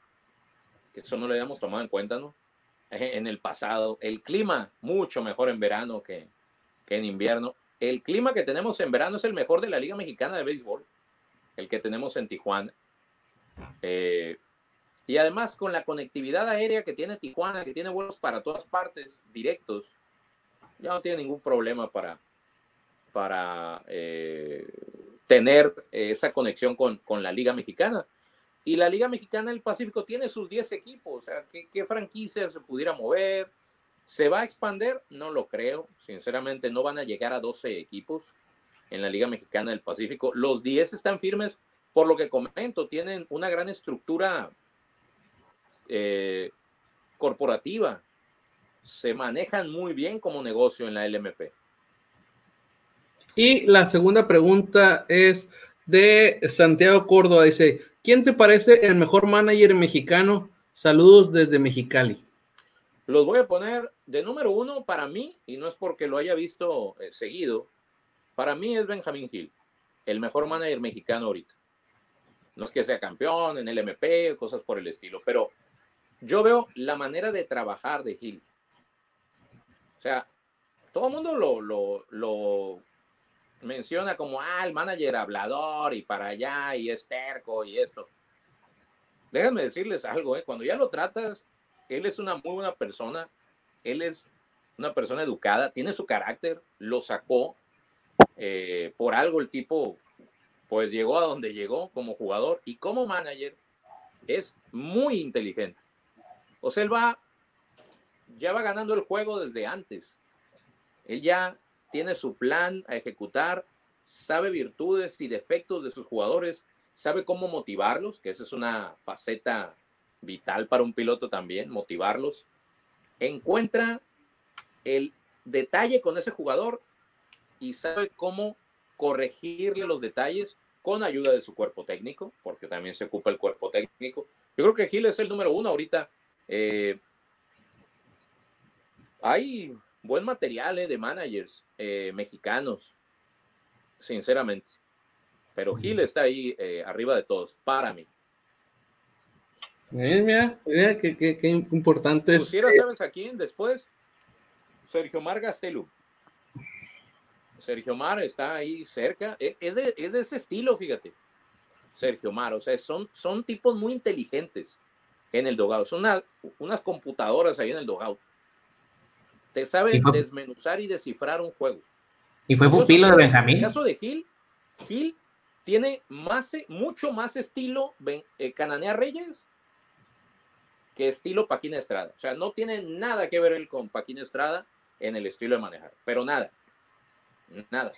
que eso no lo habíamos tomado en cuenta, ¿no? en el pasado. El clima mucho mejor en verano que, en invierno. el clima que tenemos en verano es el mejor de la Liga Mexicana de Béisbol, el que tenemos en Tijuana. Eh, y además con la conectividad aérea que tiene Tijuana, que tiene vuelos para todas partes, directos, ya no tiene ningún problema para, para eh, tener esa conexión con, con, la Liga Mexicana. Y la Liga Mexicana del Pacífico tiene sus 10 equipos, o sea, ¿qué, qué franquicia se pudiera mover? ¿Se va a expander? No lo creo. Sinceramente, no van a llegar a 12 equipos en la Liga Mexicana del Pacífico. Los 10 están firmes, por lo que comento, tienen una gran estructura eh, corporativa. Se manejan muy bien como negocio en la LMP. Y la segunda pregunta es de Santiago Córdoba. Dice, ¿quién te parece el mejor manager mexicano? Saludos desde Mexicali. Los voy a poner de número uno para mí, y no es porque lo haya visto eh, seguido, para mí es Benjamín Gil, el mejor manager mexicano ahorita. No es que sea campeón en el MP, cosas por el estilo, pero yo veo la manera de trabajar de Gil. O sea, todo el mundo lo, lo, lo menciona como, ah, el manager hablador y para allá y es terco y esto. Déjenme decirles algo, ¿eh? cuando ya lo tratas él es una muy buena persona, él es una persona educada, tiene su carácter, lo sacó eh, por algo el tipo, pues llegó a donde llegó como jugador y como manager es muy inteligente. O sea, él va, ya va ganando el juego desde antes. Él ya tiene su plan a ejecutar, sabe virtudes y defectos de sus jugadores, sabe cómo motivarlos, que esa es una faceta vital para un piloto también, motivarlos. Encuentra el detalle con ese jugador y sabe cómo corregirle los detalles con ayuda de su cuerpo técnico, porque también se ocupa el cuerpo técnico. Yo creo que Gil es el número uno ahorita. Eh, hay buen material eh, de managers eh, mexicanos, sinceramente. Pero Gil está ahí arriba de todos, para mí. Mira, mira, qué, qué, importante es. ¿sabes a quién después? Sergio Mar Gastelu. Sergio Mar está ahí cerca. E, es de, es de, ese estilo, fíjate. Sergio Mar, o sea, son, son tipos muy inteligentes en el dogout. Son unas computadoras ahí en el dogout. Te saben desmenuzar y descifrar un juego. Y fue pupilo de Benjamín. En el caso de Gil, Gil tiene más, mucho más estilo eh, Cananea Reyes que estilo Paquín Estrada. O sea, no tiene nada que ver él con Paquín Estrada en el estilo de manejar, pero nada, nada.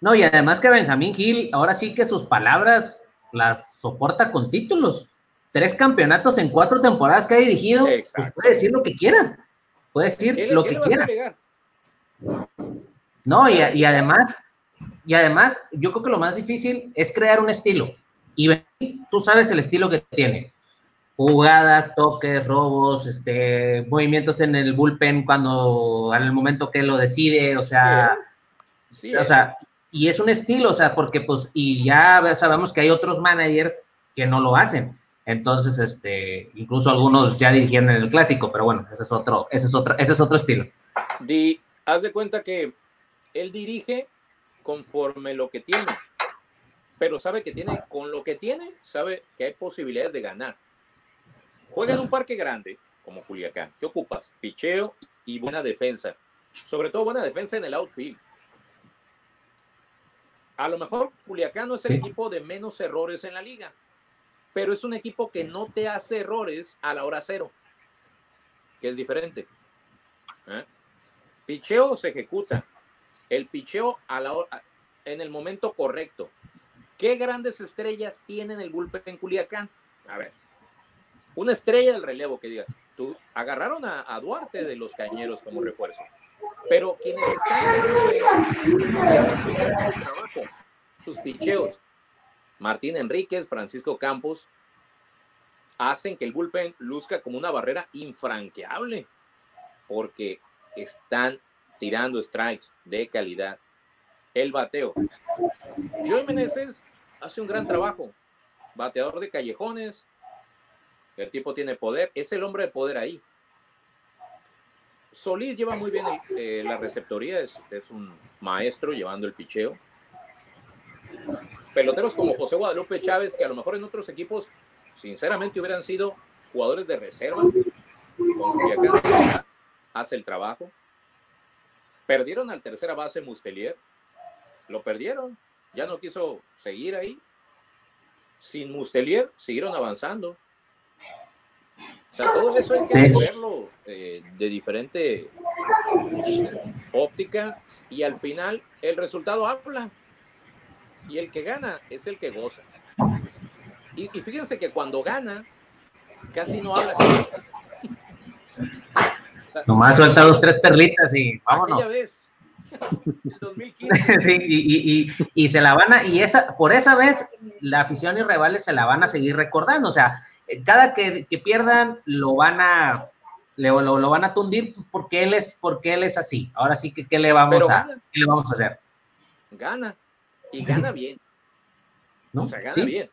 No, y además que Benjamín Gil, ahora sí que sus palabras las soporta con títulos. Tres campeonatos en cuatro temporadas que ha dirigido, pues puede decir lo que quiera. Puede decir lo que quiera. No, y, y, además, y además, yo creo que lo más difícil es crear un estilo. Y tú sabes el estilo que tiene jugadas, toques, robos, este, movimientos en el bullpen cuando en el momento que lo decide, o sea, o sea, y es un estilo, o sea, porque pues, y ya sabemos que hay otros managers que no lo hacen. Entonces, este, incluso algunos ya dirigían en el clásico, pero bueno, ese es otro, ese es otro, ese es otro estilo. Di, haz de cuenta que él dirige conforme lo que tiene, pero sabe que tiene, con lo que tiene, sabe que hay posibilidades de ganar. Juega en un parque grande como Culiacán. ¿Qué ocupas? Picheo y buena defensa. Sobre todo buena defensa en el outfield. A lo mejor Culiacán no es el equipo de menos errores en la liga, pero es un equipo que no te hace errores a la hora cero, que es diferente. ¿Eh? Picheo se ejecuta. El picheo a la hora, en el momento correcto. ¿Qué grandes estrellas tienen el bullpen en Culiacán? A ver, una estrella del relevo que diga, tú agarraron a, Duarte de los Cañeros como refuerzo, pero quienes están sus picheos, Martín Enríquez, Francisco Campos, hacen que el bullpen luzca como una barrera infranqueable, porque están tirando strikes de calidad. El bateo. Joey Meneses hace un gran trabajo. Bateador de callejones, el tipo tiene poder, es el hombre de poder ahí. Solís lleva muy bien eh, la receptoría, es, es, un maestro llevando el picheo. Peloteros como José Guadalupe Chávez, que a lo mejor en otros equipos, sinceramente, hubieran sido jugadores de reserva, hace el trabajo. Perdieron al tercera base Mustelier, lo perdieron, ya no quiso seguir ahí. Sin Mustelier siguieron avanzando. O sea, todo eso hay que verlo eh, de diferente óptica y al final el resultado habla. Y el que gana es el que goza. Y, fíjense que cuando gana, casi no habla. Nomás suelta los tres perlitas y vámonos. sí, y, y, y, se la van a, y esa, por esa vez, la afición y rivales se la van a seguir recordando. O sea, cada que, que pierdan, lo van a, lo, lo, van a tundir porque él es, porque él es así. Ahora sí que, ¿qué le vamos, a, ¿qué le vamos a hacer? Gana, y gana bien. ¿No? O sea, gana bien.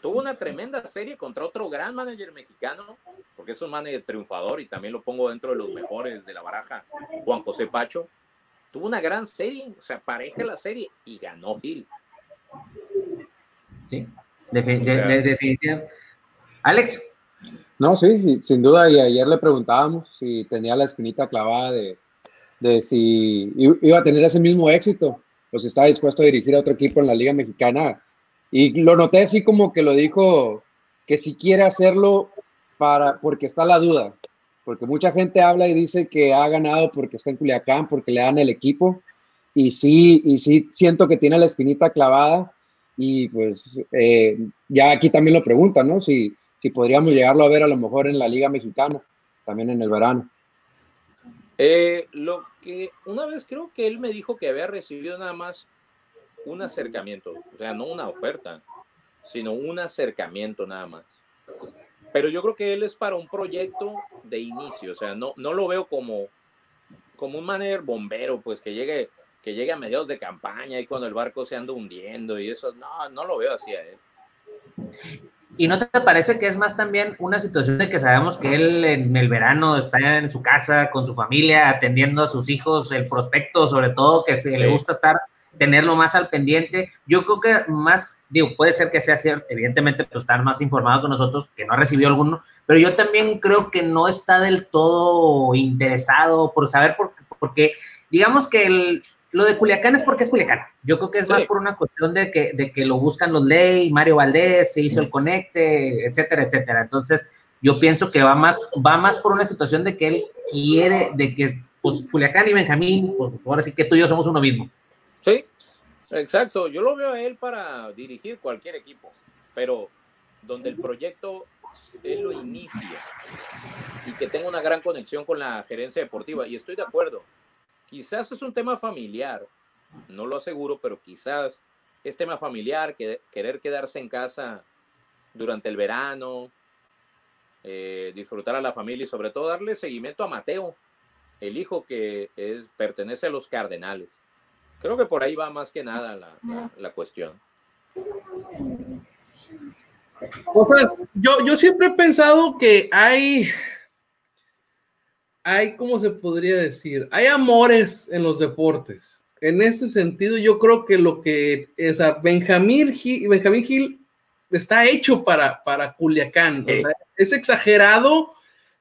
Tuvo una tremenda serie contra otro gran manager mexicano, porque es un manager triunfador y también lo pongo dentro de los mejores de la baraja, Juan José Pacho tuvo una gran serie, o sea, pareja la serie y ganó Gil. Sí, definitivamente. Alex. No, sí, sin duda, y ayer le preguntábamos si tenía la espinita clavada de, de si iba a tener ese mismo éxito, pues estaba dispuesto a dirigir a otro equipo en la Liga Mexicana. Y lo noté así como que lo dijo, que si quiere hacerlo para, porque está la duda, porque mucha gente habla y dice que ha ganado porque está en Culiacán, porque le dan el equipo, y sí, y sí siento que tiene la espinita clavada, y pues eh, ya aquí también lo preguntan, ¿no? Si, si podríamos llegarlo a ver a lo mejor en la Liga Mexicana, también en el verano. Eh, lo que una vez creo que él me dijo que había recibido nada más un acercamiento, o sea, no una oferta, sino un acercamiento nada más pero yo creo que él es para un proyecto de inicio, o sea, no, no lo veo como, como un manager bombero, pues que llegue, que llegue a mediados de campaña y cuando el barco se anda hundiendo y eso, no, no lo veo así a él. ¿Y no te parece que es más también una situación de que sabemos que él en el verano está en su casa con su familia atendiendo a sus hijos, el prospecto sobre todo, que se le gusta estar tenerlo más al pendiente. Yo creo que más, digo, puede ser que sea cierto, evidentemente, pues estar más informado con nosotros, que no ha recibido alguno, pero yo también creo que no está del todo interesado por saber, por, porque digamos que el, lo de Culiacán es porque es Culiacán. Yo creo que es más por una cuestión de que, de que lo buscan los ley, Mario Valdés se hizo el conecte, etcétera, etcétera. Entonces, yo pienso que va más, va más por una situación de que él quiere, de que pues Culiacán y Benjamín, pues ahora sí que tú y yo somos uno mismo. Sí, exacto. Yo lo veo a él para dirigir cualquier equipo, pero donde el proyecto él lo inicia y que tenga una gran conexión con la gerencia deportiva. Y estoy de acuerdo. Quizás es un tema familiar, no lo aseguro, pero quizás es tema familiar, que, querer quedarse en casa durante el verano, eh, disfrutar a la familia y sobre todo darle seguimiento a Mateo, el hijo que es, pertenece a los Cardenales. Creo que por ahí va más que nada la, cuestión. yo, yo siempre he pensado que hay, hay, ¿cómo se podría decir? Hay amores en los deportes. En este sentido, yo creo que lo que es a Benjamín Gil, Benjamín Gil está hecho para, para Culiacán. es exagerado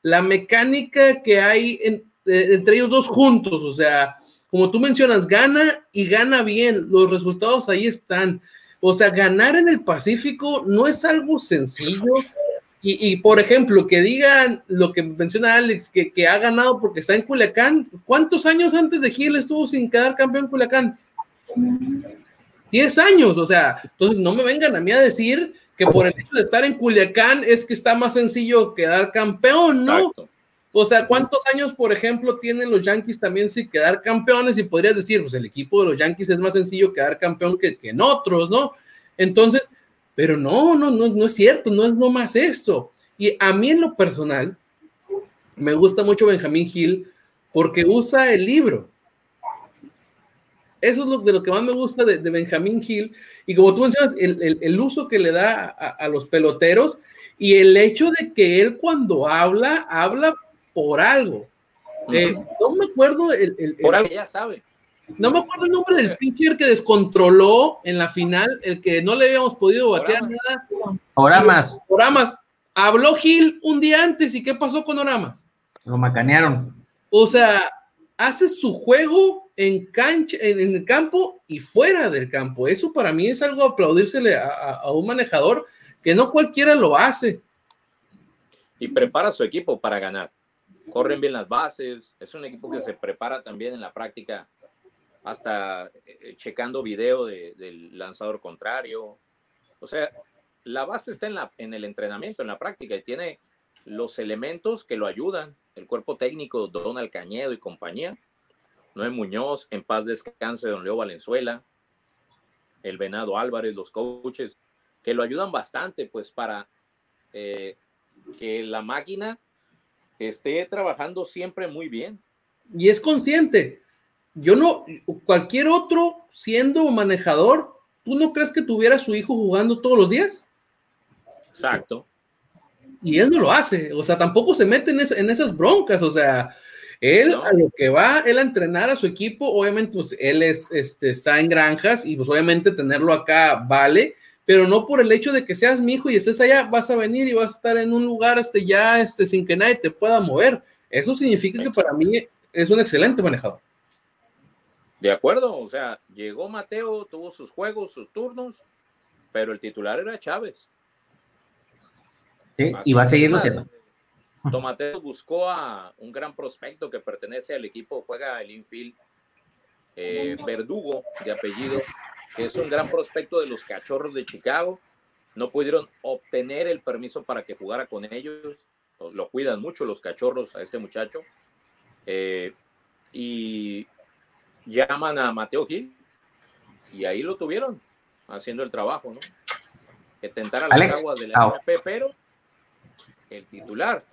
la mecánica que hay eh, entre ellos dos juntos. O sea, como tú mencionas, gana y gana bien. Los resultados ahí están. O sea, ganar en el Pacífico no es algo sencillo. Y, por ejemplo, que digan lo que menciona Alex, que, que, ha ganado porque está en Culiacán. ¿Cuántos años antes de Gil estuvo sin quedar campeón en Culiacán? Diez años, o sea, entonces no me vengan a mí a decir que por el hecho de estar en Culiacán es que está más sencillo quedar campeón, ¿no? O sea, ¿cuántos años, por ejemplo, tienen los Yankees también sin quedar campeones? Y podrías decir, pues el equipo de los Yankees es más sencillo quedar campeón que, en otros, ¿no? Entonces, pero no, no, no, no es cierto, no es más esto. Y a mí en lo personal, me gusta mucho Benjamín Hill porque usa el libro. Eso es lo, de lo que más me gusta de, Benjamín Hill. Y como tú mencionas, el, uso que le da a, a, los peloteros y el hecho de que él cuando habla, habla por algo. Eh, no me acuerdo el, el, Por ahí ya sabe. No me acuerdo el nombre del pitcher que descontroló en la final, el que no le habíamos podido batear nada. Oramas. Oramas. Habló Gil un día antes y ¿qué pasó con Oramas? Lo macanearon. O sea, hace su juego en cancha, en, el campo y fuera del campo. Eso para mí es algo aplaudírsele a, a, un manejador que no cualquiera lo hace. Y prepara su equipo para ganar. Corren bien las bases. Es un equipo que se prepara también en la práctica, hasta eh, checando video de, del lanzador contrario. O sea, la base está en, la, el entrenamiento, en la práctica, y tiene los elementos que lo ayudan. El cuerpo técnico, Donald Cañedo y compañía. Noé Muñoz, en paz descanse, don Leo Valenzuela, el Venado Álvarez, los coaches, que lo ayudan bastante, pues, para eh, que la máquina esté trabajando siempre muy bien. Y es consciente. Yo no, cualquier otro siendo manejador, ¿tú no crees que tuviera a su hijo jugando todos los días? Exacto. Y él no lo hace, o sea, tampoco se mete en, en esas broncas, o sea, él a lo que va, él a entrenar a su equipo, obviamente, pues él es, este, está en granjas y pues obviamente tenerlo acá vale, pero no por el hecho de que seas mi hijo y estés allá, vas a venir y vas a estar en un lugar este, ya este, sin que nadie te pueda mover. Eso significa que para mí es un excelente manejador. De acuerdo, o sea, llegó Mateo, tuvo sus juegos, sus turnos, pero el titular era Chávez. Sí, y va a seguirlo siendo. Tomateo buscó a un gran prospecto que pertenece al equipo, juega el infield, eh, Verdugo de apellido, que es un gran prospecto de los cachorros de Chicago. No pudieron obtener el permiso para que jugara con ellos. Lo cuidan mucho los cachorros a este muchacho. Eh, y llaman a Mateo Gil y ahí lo tuvieron haciendo el trabajo, ¿no? Que tentara las aguas de la MP, pero el titular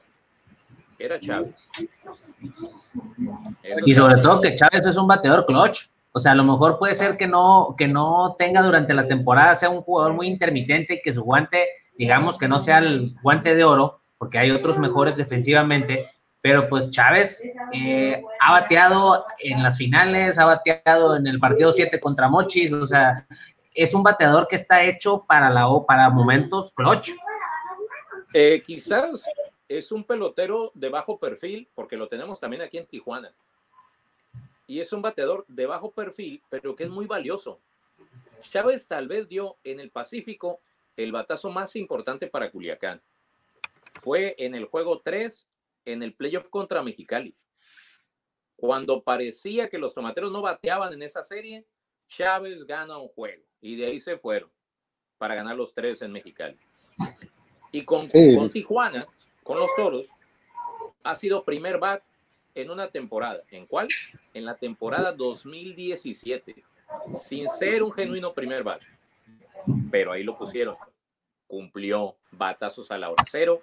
era Chávez. y sobre todo que Chávez es un bateador clutch. O sea, a lo mejor puede ser que no, que no tenga durante la temporada, sea un jugador muy intermitente y que su guante, digamos que no sea el guante de oro, porque hay otros mejores defensivamente, pero pues Chávez eh, ha bateado en las finales, ha bateado en el partido 7 contra Mochis, o sea, es un bateador que está hecho para, la, para momentos clutch. Eh, quizás es un pelotero de bajo perfil, porque lo tenemos también aquí en Tijuana. Y es un bateador de bajo perfil, pero que es muy valioso. Chávez tal vez dio en el Pacífico el batazo más importante para Culiacán. Fue en el juego 3, en el playoff contra Mexicali. Cuando parecía que los tomateros no bateaban en esa serie, Chávez gana un juego y de ahí se fueron para ganar los tres en Mexicali. Y con, con Tijuana, con los toros ha sido primer bat en una temporada. ¿En cuál? En la temporada 2017, sin ser un genuino primer bat. Pero ahí lo pusieron. Cumplió batazos a la hora cero.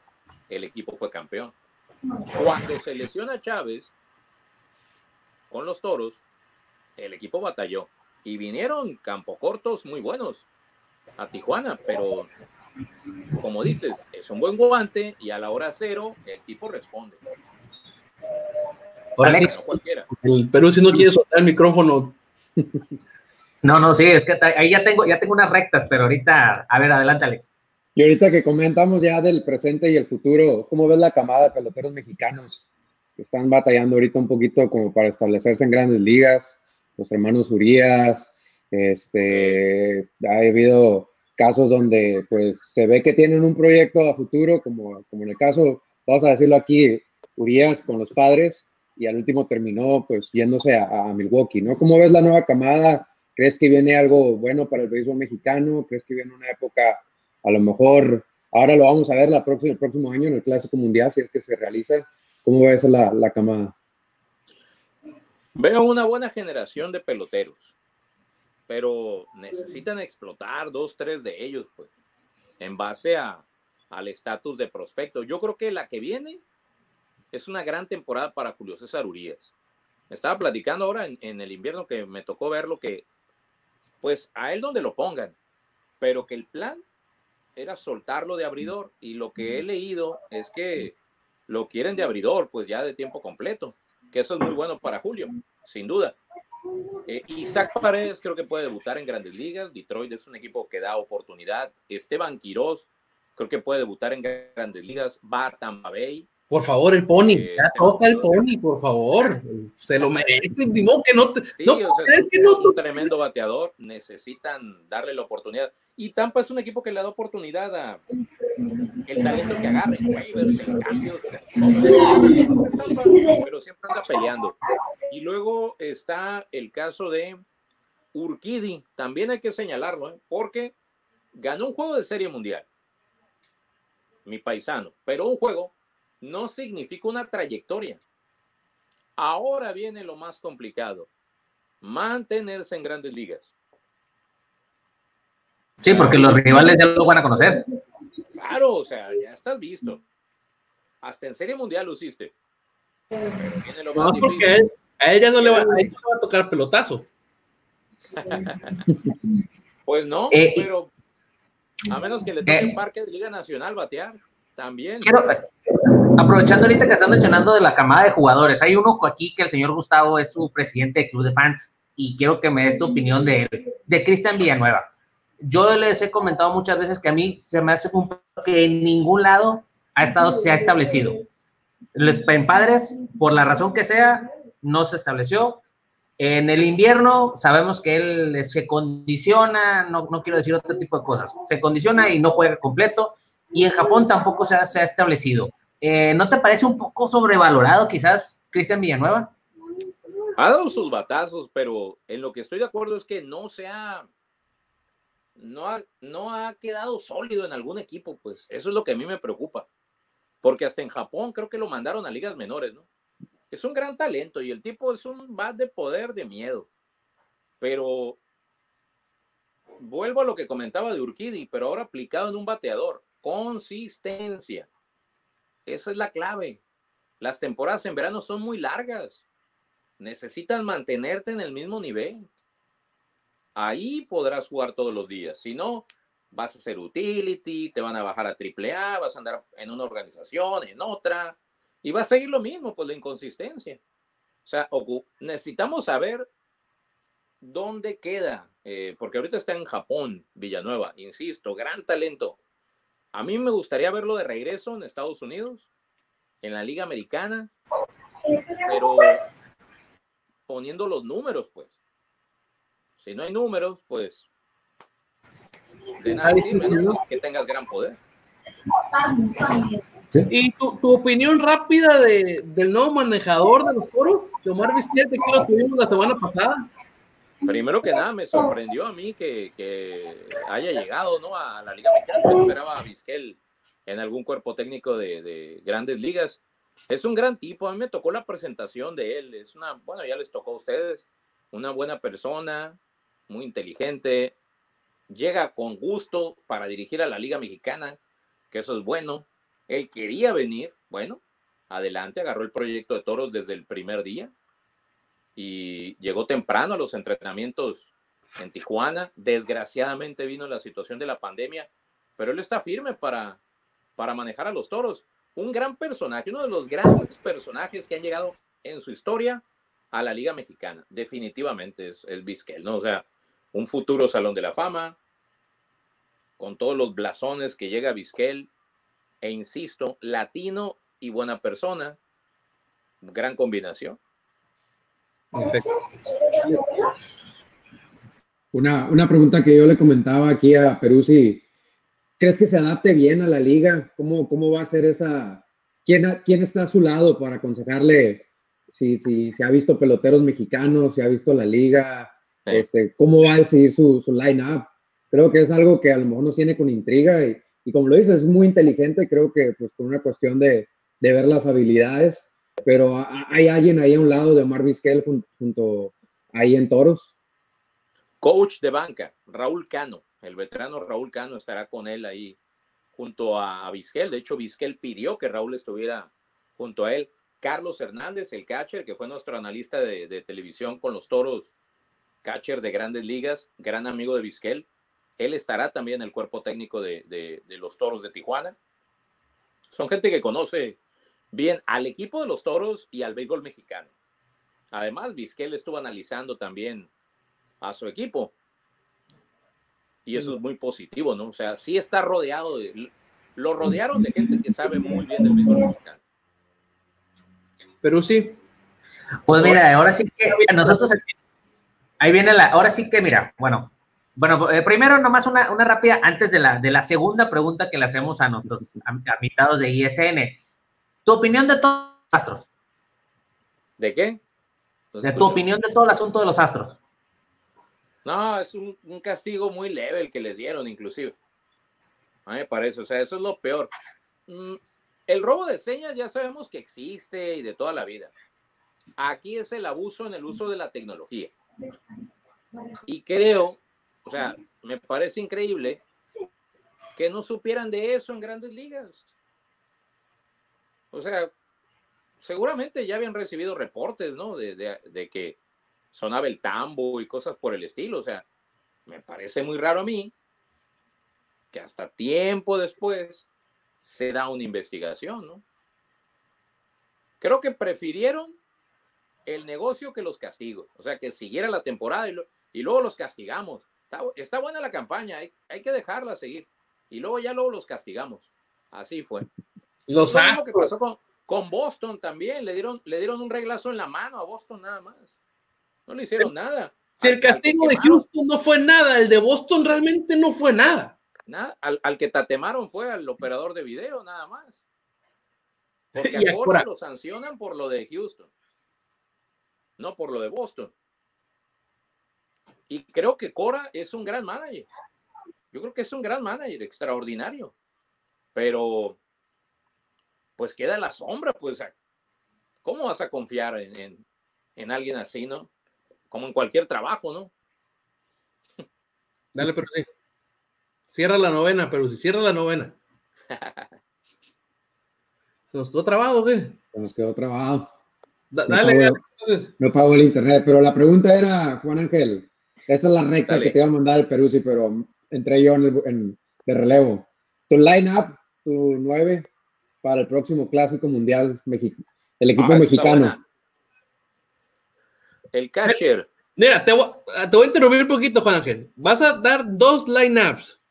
El equipo fue campeón. Cuando se lesiona Chávez con los toros, el equipo batalló. Y vinieron campo cortos muy buenos a Tijuana, pero como dices, es un buen guante y a la hora cero el tipo responde. Alex, el Perú si no quiere soltar el micrófono. No, no, sí, es que ahí ya tengo, ya tengo unas rectas, pero ahorita, a ver, adelante, Alex. Y ahorita que comentamos ya del presente y el futuro, ¿cómo ves la camada de peloteros mexicanos que están batallando ahorita un poquito como para establecerse en grandes ligas? Los hermanos Urias, este, ha habido casos donde pues se ve que tienen un proyecto a futuro, como, como en el caso, vamos a decirlo aquí, Urias con los padres, y al último terminó pues yéndose a, Milwaukee, ¿no? ¿Cómo ves la nueva camada? ¿Crees que viene algo bueno para el béisbol mexicano? ¿Crees que viene una época, a lo mejor, ahora lo vamos a ver el próximo año en el Clásico Mundial, si es que se realiza? ¿Cómo ves la, la camada? Veo una buena generación de peloteros pero necesitan explotar dos, tres de ellos, pues, en base a, al estatus de prospecto. Yo creo que la que viene es una gran temporada para Julio César Urias. Estaba platicando ahora en, el invierno que me tocó verlo que, pues, a él donde lo pongan, pero que el plan era soltarlo de abridor y lo que he leído es que lo quieren de abridor, pues ya de tiempo completo. que eso es muy bueno para Julio, sin duda. Eh, Isaac Paredes creo que puede debutar en grandes ligas. Detroit es un equipo que da oportunidad. Esteban Quiroz creo que puede debutar en grandes ligas. Va a Tampa Bay. Por favor, el Pony, ya toca el Pony, por favor. Se lo merece, que no no, es un tremendo bateador, necesitan darle la oportunidad. Y Tampa es un equipo que le da oportunidad a el talento que agarre, cambios, pero siempre anda peleando. Y luego está el caso de Urquidi, también hay que señalarlo, ¿eh? porque ganó un juego de serie mundial, mi paisano, pero un juego no significa una trayectoria. Ahora viene lo más complicado, mantenerse en grandes ligas. Sí, porque los rivales ya lo van a conocer. Claro, o sea, ya estás visto. Hasta en Serie Mundial lo hiciste. no, porque a él, ya no le va, a tocar pelotazo. pues no, eh, pero a menos que le toque en eh, Parque de Liga Nacional batear, también. Quiero, aprovechando ahorita que están mencionando de la camada de jugadores, hay uno aquí que el señor Gustavo es su presidente de club de fans y quiero que me des tu opinión de él, de Cristian Villanueva. Yo les he comentado muchas veces que a mí se me hace un que en ningún lado ha estado, se ha establecido. En padres, por la razón que sea, no se estableció. En el invierno sabemos que él se condiciona, no, no quiero decir otro tipo de cosas, se condiciona y no juega completo. Y en Japón tampoco se ha establecido. Eh, ¿No te parece un poco sobrevalorado quizás Cristian Villanueva? Ha dado sus batazos, pero en lo que estoy de acuerdo es que no se ha, no ha, no ha quedado sólido en algún equipo, pues eso es lo que a mí me preocupa. Porque hasta en Japón creo que lo mandaron a ligas menores, ¿no? Es un gran talento y el tipo es un bat de poder de miedo. Pero vuelvo a lo que comentaba de Urquidi, pero ahora aplicado en un bateador. Consistencia. Esa es la clave. Las temporadas en verano son muy largas. Necesitas mantenerte en el mismo nivel. Ahí podrás jugar todos los días. Si no, vas a ser utility, te van a bajar a AAA, vas a andar en una organización, en otra, y va a seguir lo mismo, pues la inconsistencia. O sea, necesitamos saber dónde queda, eh, porque ahorita está en Japón, Villanueva, insisto, gran talento. A mí me gustaría verlo de regreso en Estados Unidos, en la Liga Americana, pero poniendo los números, pues. Si no hay números, pues de nada que tengas gran poder. Y tu, tu, opinión rápida de, del nuevo manejador de los toros, de Omar Vizquel, que lo tuvimos la semana pasada. Primero que nada, me sorprendió a mí que, que haya llegado ¿no? a la Liga Mexicana. Yo esperaba a Vizquel en algún cuerpo técnico de, de, grandes ligas. Es un gran tipo. A mí me tocó la presentación de él. Es una, bueno, ya les tocó a ustedes. Una buena persona, muy inteligente. Llega con gusto para dirigir a la Liga Mexicana, que eso es bueno. Él quería venir. Bueno, adelante, agarró el proyecto de toros desde el primer día y llegó temprano a los entrenamientos en Tijuana. Desgraciadamente vino la situación de la pandemia, pero él está firme para, para manejar a los toros. Un gran personaje, uno de los grandes personajes que han llegado en su historia a la Liga Mexicana. Definitivamente es el Vizquel, ¿no? O sea, un futuro Salón de la Fama, con todos los blasones que llega Vizquel, e insisto, latino y buena persona, gran combinación. Una, una, pregunta que yo le comentaba aquí a Perú, si crees que se adapte bien a la liga, ¿cómo, cómo va a ser esa? ¿Quién, ¿Quién está a su lado para aconsejarle si, si, si ha visto peloteros mexicanos, si ha visto la liga, este, cómo va a decidir su, su line-up? Creo que es algo que a lo mejor nos tiene con intriga y, y como lo dices, es muy inteligente, creo que pues con una cuestión de, de ver las habilidades pero hay alguien ahí a un lado de Omar Vizquel junto, ahí en Toros. Coach de banca, Raúl Cano, el veterano Raúl Cano estará con él ahí junto a Vizquel. De hecho, Vizquel pidió que Raúl estuviera junto a él. Carlos Hernández, el catcher, que fue nuestro analista de, televisión con los toros, catcher de grandes ligas, gran amigo de Vizquel. Él estará también en el cuerpo técnico de, de los toros de Tijuana. Son gente que conoce bien al equipo de los toros y al béisbol mexicano. Además, Vizquel estuvo analizando también a su equipo. Y eso es muy positivo, ¿no? O sea, sí está rodeado de... Lo rodearon de gente que sabe muy bien del béisbol mexicano. Pero sí. Pues mira, ahora sí que nosotros... Ahí viene la... Ahora sí que, mira, bueno, bueno, eh, primero nomás una, una rápida, antes de la, de la segunda pregunta que le hacemos a nuestros invitados de ISN. ¿Tu opinión de todos los astros? ¿De qué? de tu opinión de todo el asunto de los astros. No, es un, un, castigo muy leve el que les dieron, inclusive. A mí me parece, o sea, eso es lo peor. Mm, el robo de señas ya sabemos que existe y de toda la vida. Aquí es el abuso en el uso de la tecnología. Y creo o sea, me parece increíble que no supieran de eso en grandes ligas. O sea, seguramente ya habían recibido reportes, ¿no? De, de, que sonaba el tambo y cosas por el estilo. O sea, me parece muy raro a mí que hasta tiempo después se da una investigación, ¿no? Creo que prefirieron el negocio que los castigos. O sea, que siguiera la temporada y, luego los castigamos. Está, buena la campaña, hay, hay, que dejarla seguir. Y luego ya luego los castigamos. Así fue. Los Astros. que pasó con, con, Boston también. Le dieron, le dieron un reglazo en la mano a Boston nada más. No le hicieron nada. Si el castigo de Houston no fue nada, el de Boston realmente no fue nada. Nada. Al, al que tatemaron fue al operador de video, nada más. Porque ahora lo sancionan por lo de Houston, no por lo de Boston. Y creo que Cora es un gran manager. Yo creo que es un gran manager, extraordinario. Pero, pues queda en la sombra, pues, ¿cómo vas a confiar en, en, alguien así, no? Como en cualquier trabajo, ¿no? Dale, pero sí. Cierra la novena, pero si cierra la novena. ¿Se nos quedó trabado qué? Se nos quedó trabado. dale, no pago el internet, pero la pregunta era, Juan Ángel, esta es la recta que te iba a mandar el Perú, sí, pero entré yo en, de relevo. Tu line-up, tu 9 para el próximo Clásico Mundial, México, el equipo ah, mexicano. El catcher. Mira, te voy, te voy, a interrumpir un poquito, Juan Ángel. Vas a dar dos line-ups.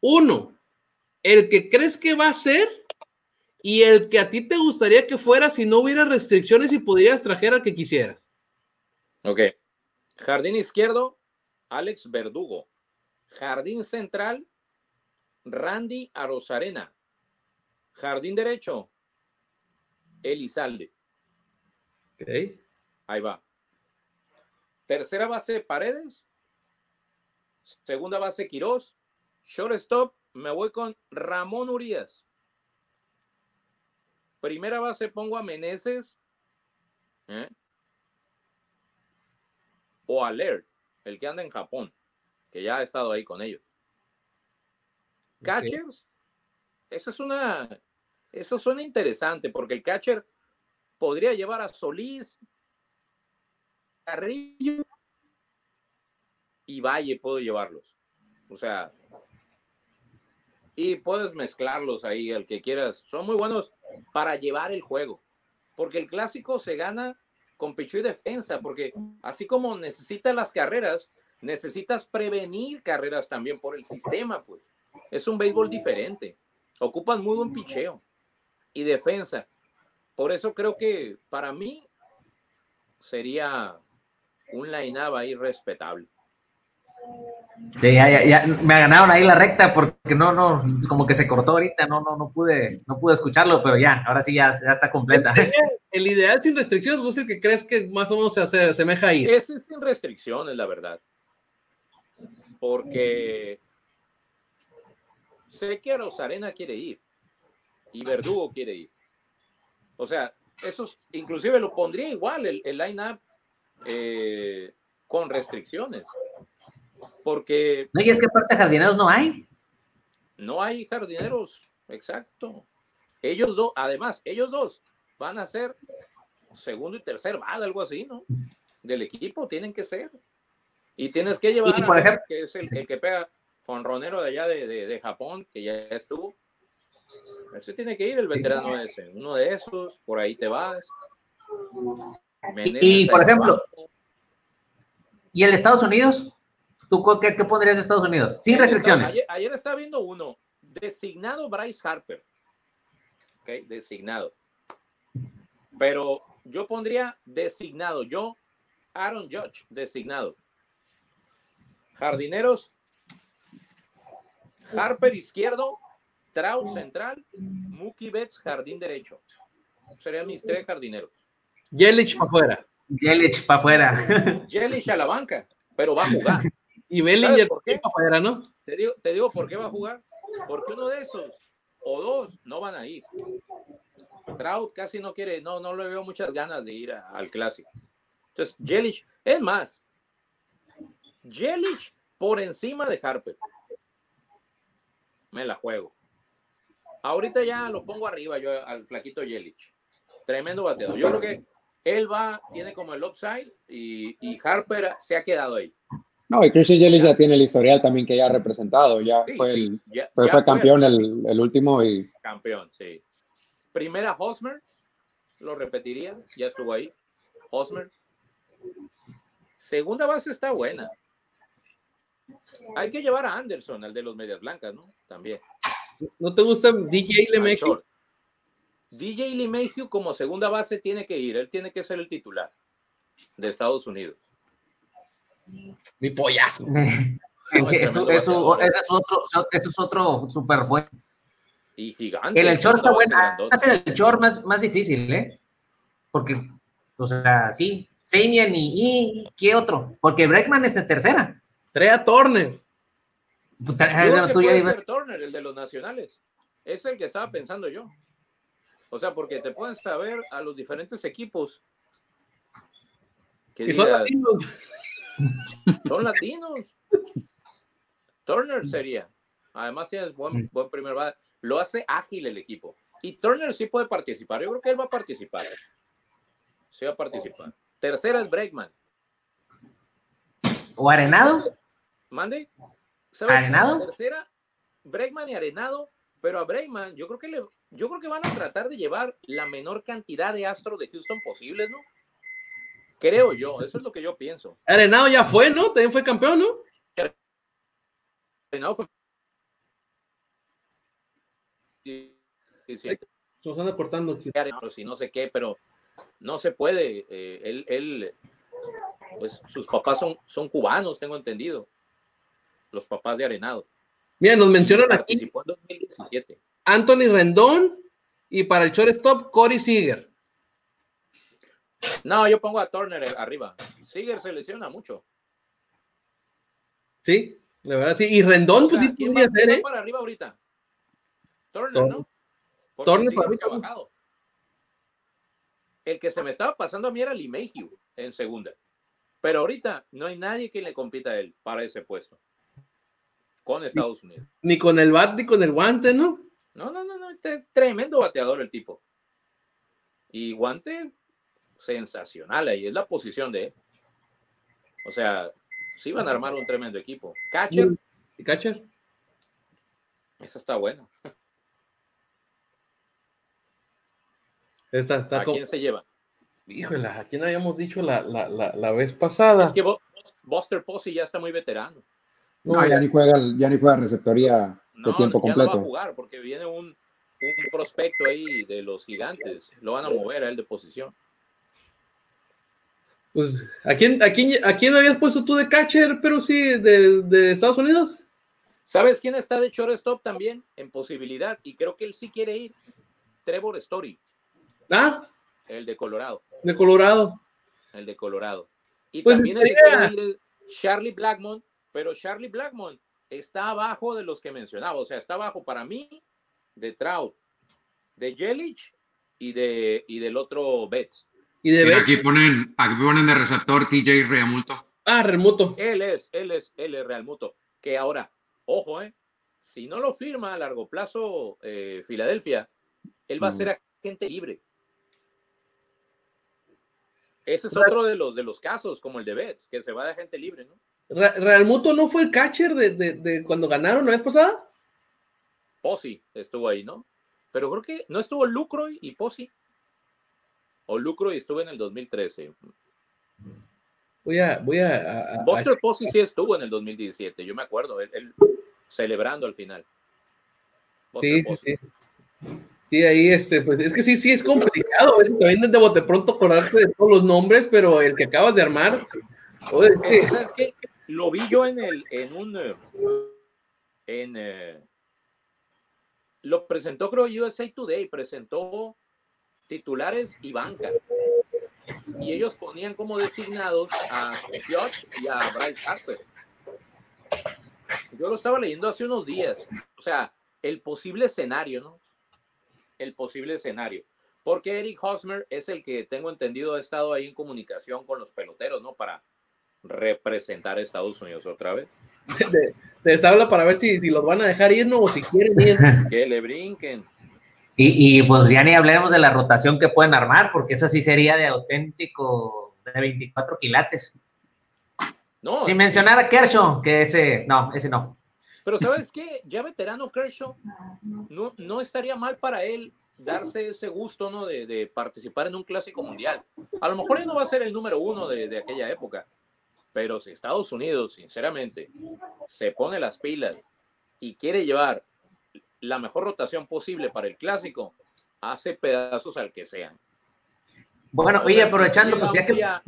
Uno, el que crees que va a ser y el que a ti te gustaría que fuera si no hubiera restricciones y pudieras traer al que quisieras. Ok. Jardín izquierdo, Alex Verdugo. Jardín central, Randy Arozarena. Jardín derecho, Elizalde. Ok. Ahí va. Tercera base, Paredes. Segunda base, Quirós. Shortstop, me voy con Ramón Urias. Primera base, pongo a Meneses. ¿eh? O Alert el que anda en Japón, que ya ha estado ahí con ellos. Catchers, eso es una, eso suena interesante porque el catcher podría llevar a Solís, Carrillo y Valle, puedo llevarlos. O sea, y puedes mezclarlos ahí, el que quieras. Son muy buenos para llevar el juego, porque el clásico se gana con pecho y defensa, porque así como necesitas las carreras, necesitas prevenir carreras también por el sistema, pues. Es un béisbol diferente. Ocupan muy buen picheo y defensa. Por eso creo que para mí sería un line-up ahí respetable. Sí, ya, ya, me ganaron ahí la recta porque no, no, como que se cortó ahorita, no, no, no pude, no pude escucharlo, pero ya, ahora sí ya, ya está completa. El, ideal sin restricciones, ¿vos el que crees que más o menos se hace, asemeja ahí? Ese es sin restricciones, la verdad. Porque sé que Rosarena quiere ir y Verdugo quiere ir. O sea, esos, inclusive lo pondría igual el, el line-up eh, con restricciones. Porque. No, y es que aparte jardineros no hay. No hay jardineros, exacto. Ellos dos, además, ellos dos van a ser segundo y tercer bal, algo así, ¿no? Del equipo, tienen que ser. Y tienes que llevar, por ejemplo, que es el, que pega con Ronero de allá de, de, Japón, que ya estuvo. Ese tiene que ir el veterano ese. Uno de esos, por ahí te vas. y, por ejemplo, ¿y el de Estados Unidos? ¿Tú qué, qué pondrías de Estados Unidos? Sin restricciones. Ayer, estaba viendo uno, designado Bryce Harper. Ok, designado. Pero yo pondría designado, yo, Aaron Judge, designado. Jardineros, Harper izquierdo, Trout central, Mookie Betts jardín derecho. Serían mis tres jardineros. Yelich para afuera. Yelich para afuera. Yelich a la banca, pero va a jugar. y Bellinger por qué para afuera, ¿no? Te digo, te digo por qué va a jugar. Porque uno de esos o dos no van a ir. Trout casi no quiere, no, no le veo muchas ganas de ir al clásico. Entonces, Yelich, es más, Yelich por encima de Harper. Me la juego. Ahorita ya lo pongo arriba yo al flaquito Yelich. Tremendo bateador. Yo creo que él va, tiene como el upside y, Harper se ha quedado ahí. No, y Christian Yelich ya, tiene el historial también que ya ha representado. Ya fue, el, fue, campeón el, el, último y. Campeón, sí. Primera Hosmer, lo repetiría, ya estuvo ahí. Hosmer. Segunda base está buena. Hay que llevar a Anderson, al de los medias blancas, ¿no? También. ¿No te gusta DJ LeMahieu? DJ LeMahieu como segunda base tiene que ir, él tiene que ser el titular de Estados Unidos. Mi pollazo. eso, eso, ese, es otro, eso es otro super bueno. Y gigante. El, el short está bueno. Hace el short más, más difícil, ¿eh? Porque, o sea, sí, Samian y, y, ¿qué otro? Porque Breckman es en tercera. Trae a Turner. Turner, el de los nacionales. Es el que estaba pensando yo. O sea, porque te pueden saber a los diferentes equipos. Que son latinos. Son latinos. Turner sería. Además tiene buen, buen primer Lo hace ágil el equipo. Y Turner sí puede participar. Yo creo que él va a participar. Sí va a participar. Tercera es Breakman. ¿O Arenado? Mande. ¿Arenado? tercera, Bregman y Arenado, pero a Bregman yo creo que le, yo creo que van a tratar de llevar la menor cantidad de astros de Houston posible, ¿no? Creo yo, eso es lo que yo pienso. Arenado ya fue, ¿no? También fue campeón, ¿no? Arenado fue. Sí, sí. Se están aportando aquí. Si no sé qué, pero no se puede. Eh, él, él, pues sus papás son, son cubanos, tengo entendido los papás de Arenado. Mira, nos mencionan aquí. Participó en 2017. Anthony Rendón y para el shortstop, Corey Seager. No, yo pongo a Turner arriba. Seager se lesiona mucho. Sí, la verdad sí. Y Rendón, pues sí podría ser, ¿eh? para arriba ahorita? Turner, ¿no? Turner para arriba. El que se me estaba pasando a mí era Limehue en segunda. Pero ahorita no hay nadie que le compita a él para ese puesto con Estados Unidos. Ni con el bat ni con el guante, ¿no? No, no, no, no, tremendo bateador el tipo. Y guante sensacional ahí, es la posición de él. O sea, sí van a armar un tremendo equipo. Catcher. ¿Y catcher? Esa está buena. Esta está ¿A quién se lleva? Híjole, ¿a quién habíamos dicho la, la, la, la vez pasada? Es que Buster Posey ya está muy veterano. No, ya ni juega, ya ni juega receptoría de tiempo completo. No va a jugar porque viene un, un prospecto ahí de los gigantes. Lo van a mover a él de posición. Pues, ¿a quién, a quién, a quién habías puesto tú de catcher, pero sí, de, de Estados Unidos? ¿Sabes quién está de shortstop también? En posibilidad, y creo que él sí quiere ir. Trevor Story. Ah. El de Colorado. De Colorado. El de Colorado. Y pues también el de Charlie Blackmon, pero Charlie Blackmon está abajo de los que mencionaba, o sea, está abajo para mí de Trout, de Jelich y, de, y del otro Betts. Y de aquí, ponen, aquí ponen de receptor TJ Realmuto. Ah, Realmuto. Él es, él es, él es Realmuto. Que ahora, ojo, eh, si no lo firma a largo plazo eh, Filadelfia, él va a ser agente libre. Ese es otro de los, de los casos, como el de Betts, que se va de agente libre, ¿no? ¿Realmuto no fue el catcher de, de, cuando ganaron la vez pasada? Posi estuvo ahí, ¿no? Pero creo que no estuvo Lucroy y Posi. o lucro y estuve en el 2013. Voy a, voy a, Buster Posey sí estuvo en el 2017, yo me acuerdo, él, celebrando al final. sí, sí, sí. Sí, ahí este, pues es que sí, sí es complicado. A veces también de bote pronto acordarte de todos los nombres, pero el que acabas de armar. ¿Sabes qué? Lo vi yo en el, en un, eh, en, eh, lo presentó creo USA Today, presentó titulares y banca. Y ellos ponían como designados a Josh y a Bryce Harper. Yo lo estaba leyendo hace unos días. O sea, el posible escenario, ¿no? El posible escenario. Porque Eric Hosmer es el que tengo entendido ha estado ahí en comunicación con los peloteros, ¿no? Para representar a Estados Unidos otra vez. Les habla para ver si, si los van a dejar ir o si quieren ir. que le brinquen. Y, pues ya ni hablemos de la rotación que pueden armar, porque esa sí sería de auténtico de 24 quilates. No. Sin mencionar a Kershaw, que ese, no, ese no. Pero ¿sabes qué? Ya veterano Kershaw, no, no estaría mal para él darse ese gusto, ¿no? De, participar en un clásico mundial. A lo mejor él no va a ser el número uno de, de aquella época, pero si Estados Unidos, sinceramente, se pone las pilas y quiere llevar la mejor rotación posible para el clásico, hace pedazos al que sean. Bueno, oye, aprovechando, pues ya que, ya...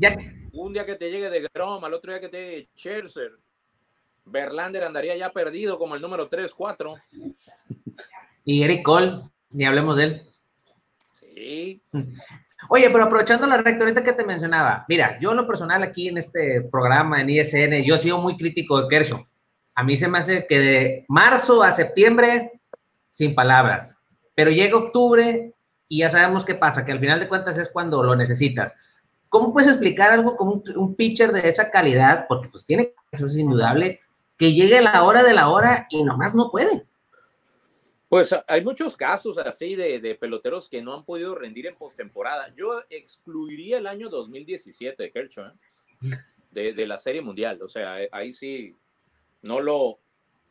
Un día que te llegue de Grom, al otro día que te llegue Scherzer, Verlander andaría ya perdido como el número 3, 4. Y Eric Cole, ni hablemos de él. Sí. Oye, pero aprovechando la recta que te mencionaba, mira, yo en lo personal aquí en este programa, en ISN, yo he sido muy crítico de Kershaw. A mí se me hace que de marzo a septiembre sin palabras. Pero llega octubre y ya sabemos qué pasa, que al final de cuentas es cuando lo necesitas. ¿Cómo puedes explicar algo como un, pitcher de esa calidad? Porque pues tiene, eso es indudable, que llegue la hora de la hora y nomás no puede. Pues hay muchos casos así de, peloteros que no han podido rendir en postemporada. Yo excluiría el año 2017 de Kershaw, ¿eh? de, de, la Serie Mundial. O sea, ahí sí no lo,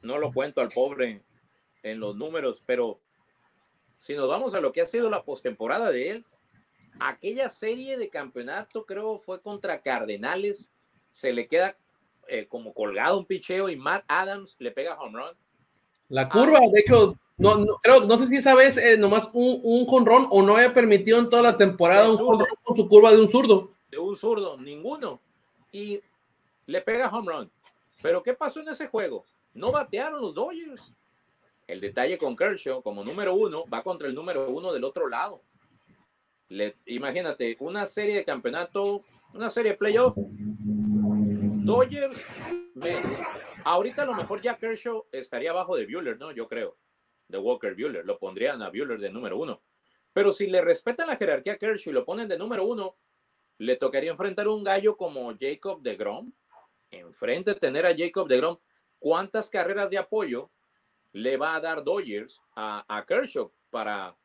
no lo cuento al pobre en los números, pero si nos vamos a lo que ha sido la postemporada de él, aquella serie de campeonato creo fue contra Cardenales, se le queda eh, como colgado un picheo y Matt Adams le pega home run. La curva, de hecho, no, no, creo, no sé si esa vez eh, nomás un, un jonrón o no había permitido en toda la temporada un jonrón con su curva de un zurdo. De un zurdo, ninguno. Y le pega home run. Pero ¿qué pasó en ese juego? No batearon los Dodgers. El detalle con Kershaw, como número uno, va contra el número uno del otro lado. Le, imagínate, una serie de campeonato, una serie de playoff. Dodgers, ahorita a lo mejor ya Kershaw estaría abajo de Bueller, ¿no? Yo creo. De Walker Bueller. Lo pondrían a Bueller de número uno. Pero si le respetan la jerarquía a Kershaw y lo ponen de número uno, le tocaría enfrentar un gallo como Jacob de Grom. Enfrente tener a Jacob de Grom. ¿Cuántas carreras de apoyo le va a dar Dodgers a, a Kershaw para,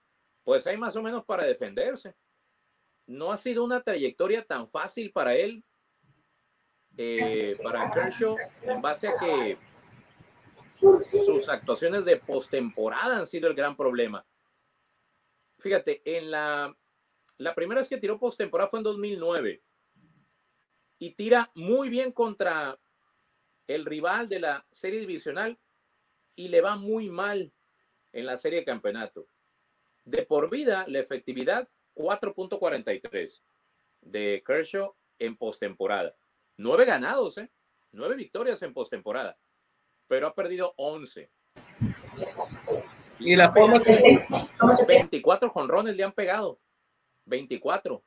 pues hay más o menos para defenderse. No ha sido una trayectoria tan fácil para él, eh, para Kershaw, en base a que sus actuaciones de postemporada han sido el gran problema. Fíjate, en la, la primera vez que tiró postemporada fue en 2009 y tira muy bien contra el rival de la serie divisional y le va muy mal en la serie de campeonato. De por vida, la efectividad 4.43 de Kershaw en postemporada. Nueve ganados, ¿eh? Nueve victorias en postemporada, pero ha perdido 11. Y la forma que 24 jonrones le han pegado. 24.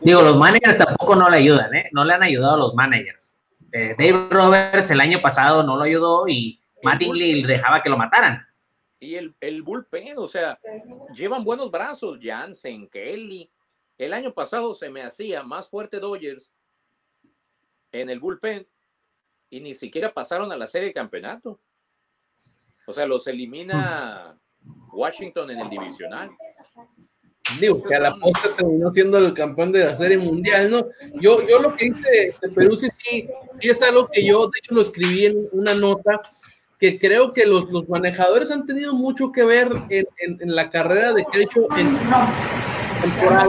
Digo, los managers tampoco no le ayudan, ¿eh? No le han ayudado a los managers. Eh, Dave Roberts el año pasado no lo ayudó y Mattingly dejaba que lo mataran. Y el, el bullpen, o sea, llevan buenos brazos, Jansen, Kelly. El año pasado se me hacía más fuerte Dodgers en el bullpen y ni siquiera pasaron a la serie de campeonato. O sea, los elimina Washington en el divisional. Digo, que a la postre terminó siendo el campeón de la serie mundial, ¿no? Yo, yo lo que hice de Perú sí, sí, es algo que yo, de hecho, lo escribí en una nota, que creo que los, los manejadores han tenido mucho que ver en, en, la carrera de Kershaw en temporada,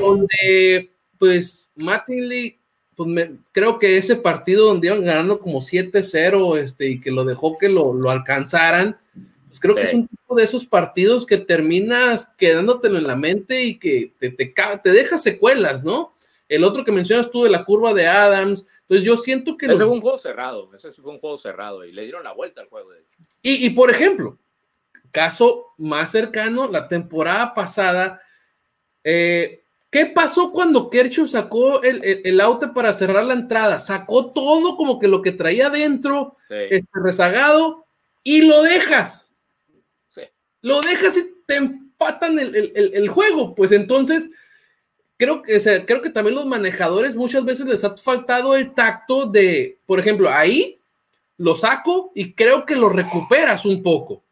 donde pues Mattingly, pues me, creo que ese partido donde iban ganando como 7-0 este, y que lo dejó que lo, lo alcanzaran, pues creo que es un tipo de esos partidos que terminas quedándotelo en la mente y que te, te, te deja secuelas, ¿no? El otro que mencionas tú de la curva de Adams, entonces yo siento que... Ese fue un juego cerrado, ese fue un juego cerrado y le dieron la vuelta al juego, de hecho. Y, y por ejemplo, caso más cercano, la temporada pasada, eh, ¿Qué pasó cuando Kershaw sacó el, el, auto para cerrar la entrada? Sacó todo como que lo que traía adentro, este, rezagado, y lo dejas. Sí. Lo dejas y te empatan el, el, juego. Pues entonces, creo que, creo que también los manejadores muchas veces les ha faltado el tacto de, por ejemplo, ahí lo saco y creo que lo recuperas un poco.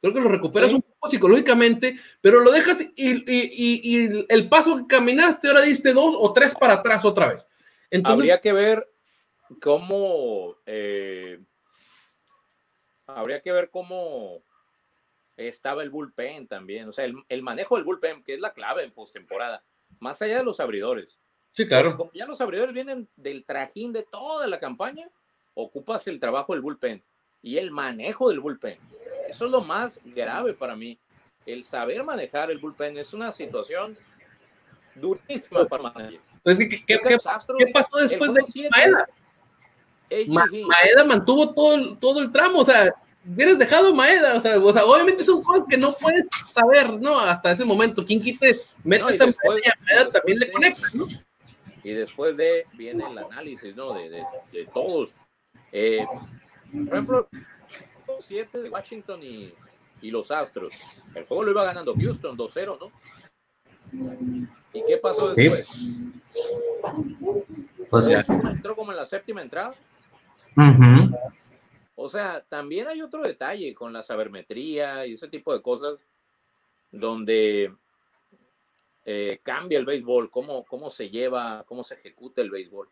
Creo que lo recuperas un poco psicológicamente, pero lo dejas y, el paso que caminaste, ahora diste dos o tres para atrás otra vez. Entonces, habría que ver cómo. Eh, habría que ver cómo estaba el bullpen también. O sea, el, manejo del bullpen, que es la clave en postemporada, más allá de los abridores. Sí, claro. Como ya los abridores vienen del trajín de toda la campaña, ocupas el trabajo del bullpen y el manejo del bullpen. Eso es lo más grave para mí. El saber manejar el bullpen es una situación durísima para manejar. Pues, ¿qué, pasó después de Maeda? Maeda mantuvo todo el, todo el tramo, o sea, hubieras dejado Maeda, o sea, o sea, obviamente son cosas que no puedes saber, ¿no? Hasta ese momento, ¿quién quite? Mete esa Maeda también le conecta, ¿no? Y después de viene el análisis, ¿no? De, de, de todos. Eh, por ejemplo, 7 de Washington y, y, los Astros. El juego lo iba ganando Houston 2-0, ¿no? ¿Y qué pasó después? Pues entró como en la séptima entrada. O sea, también hay otro detalle con la sabermetría y ese tipo de cosas donde eh, cambia el béisbol, cómo, cómo se lleva, cómo se ejecuta el béisbol.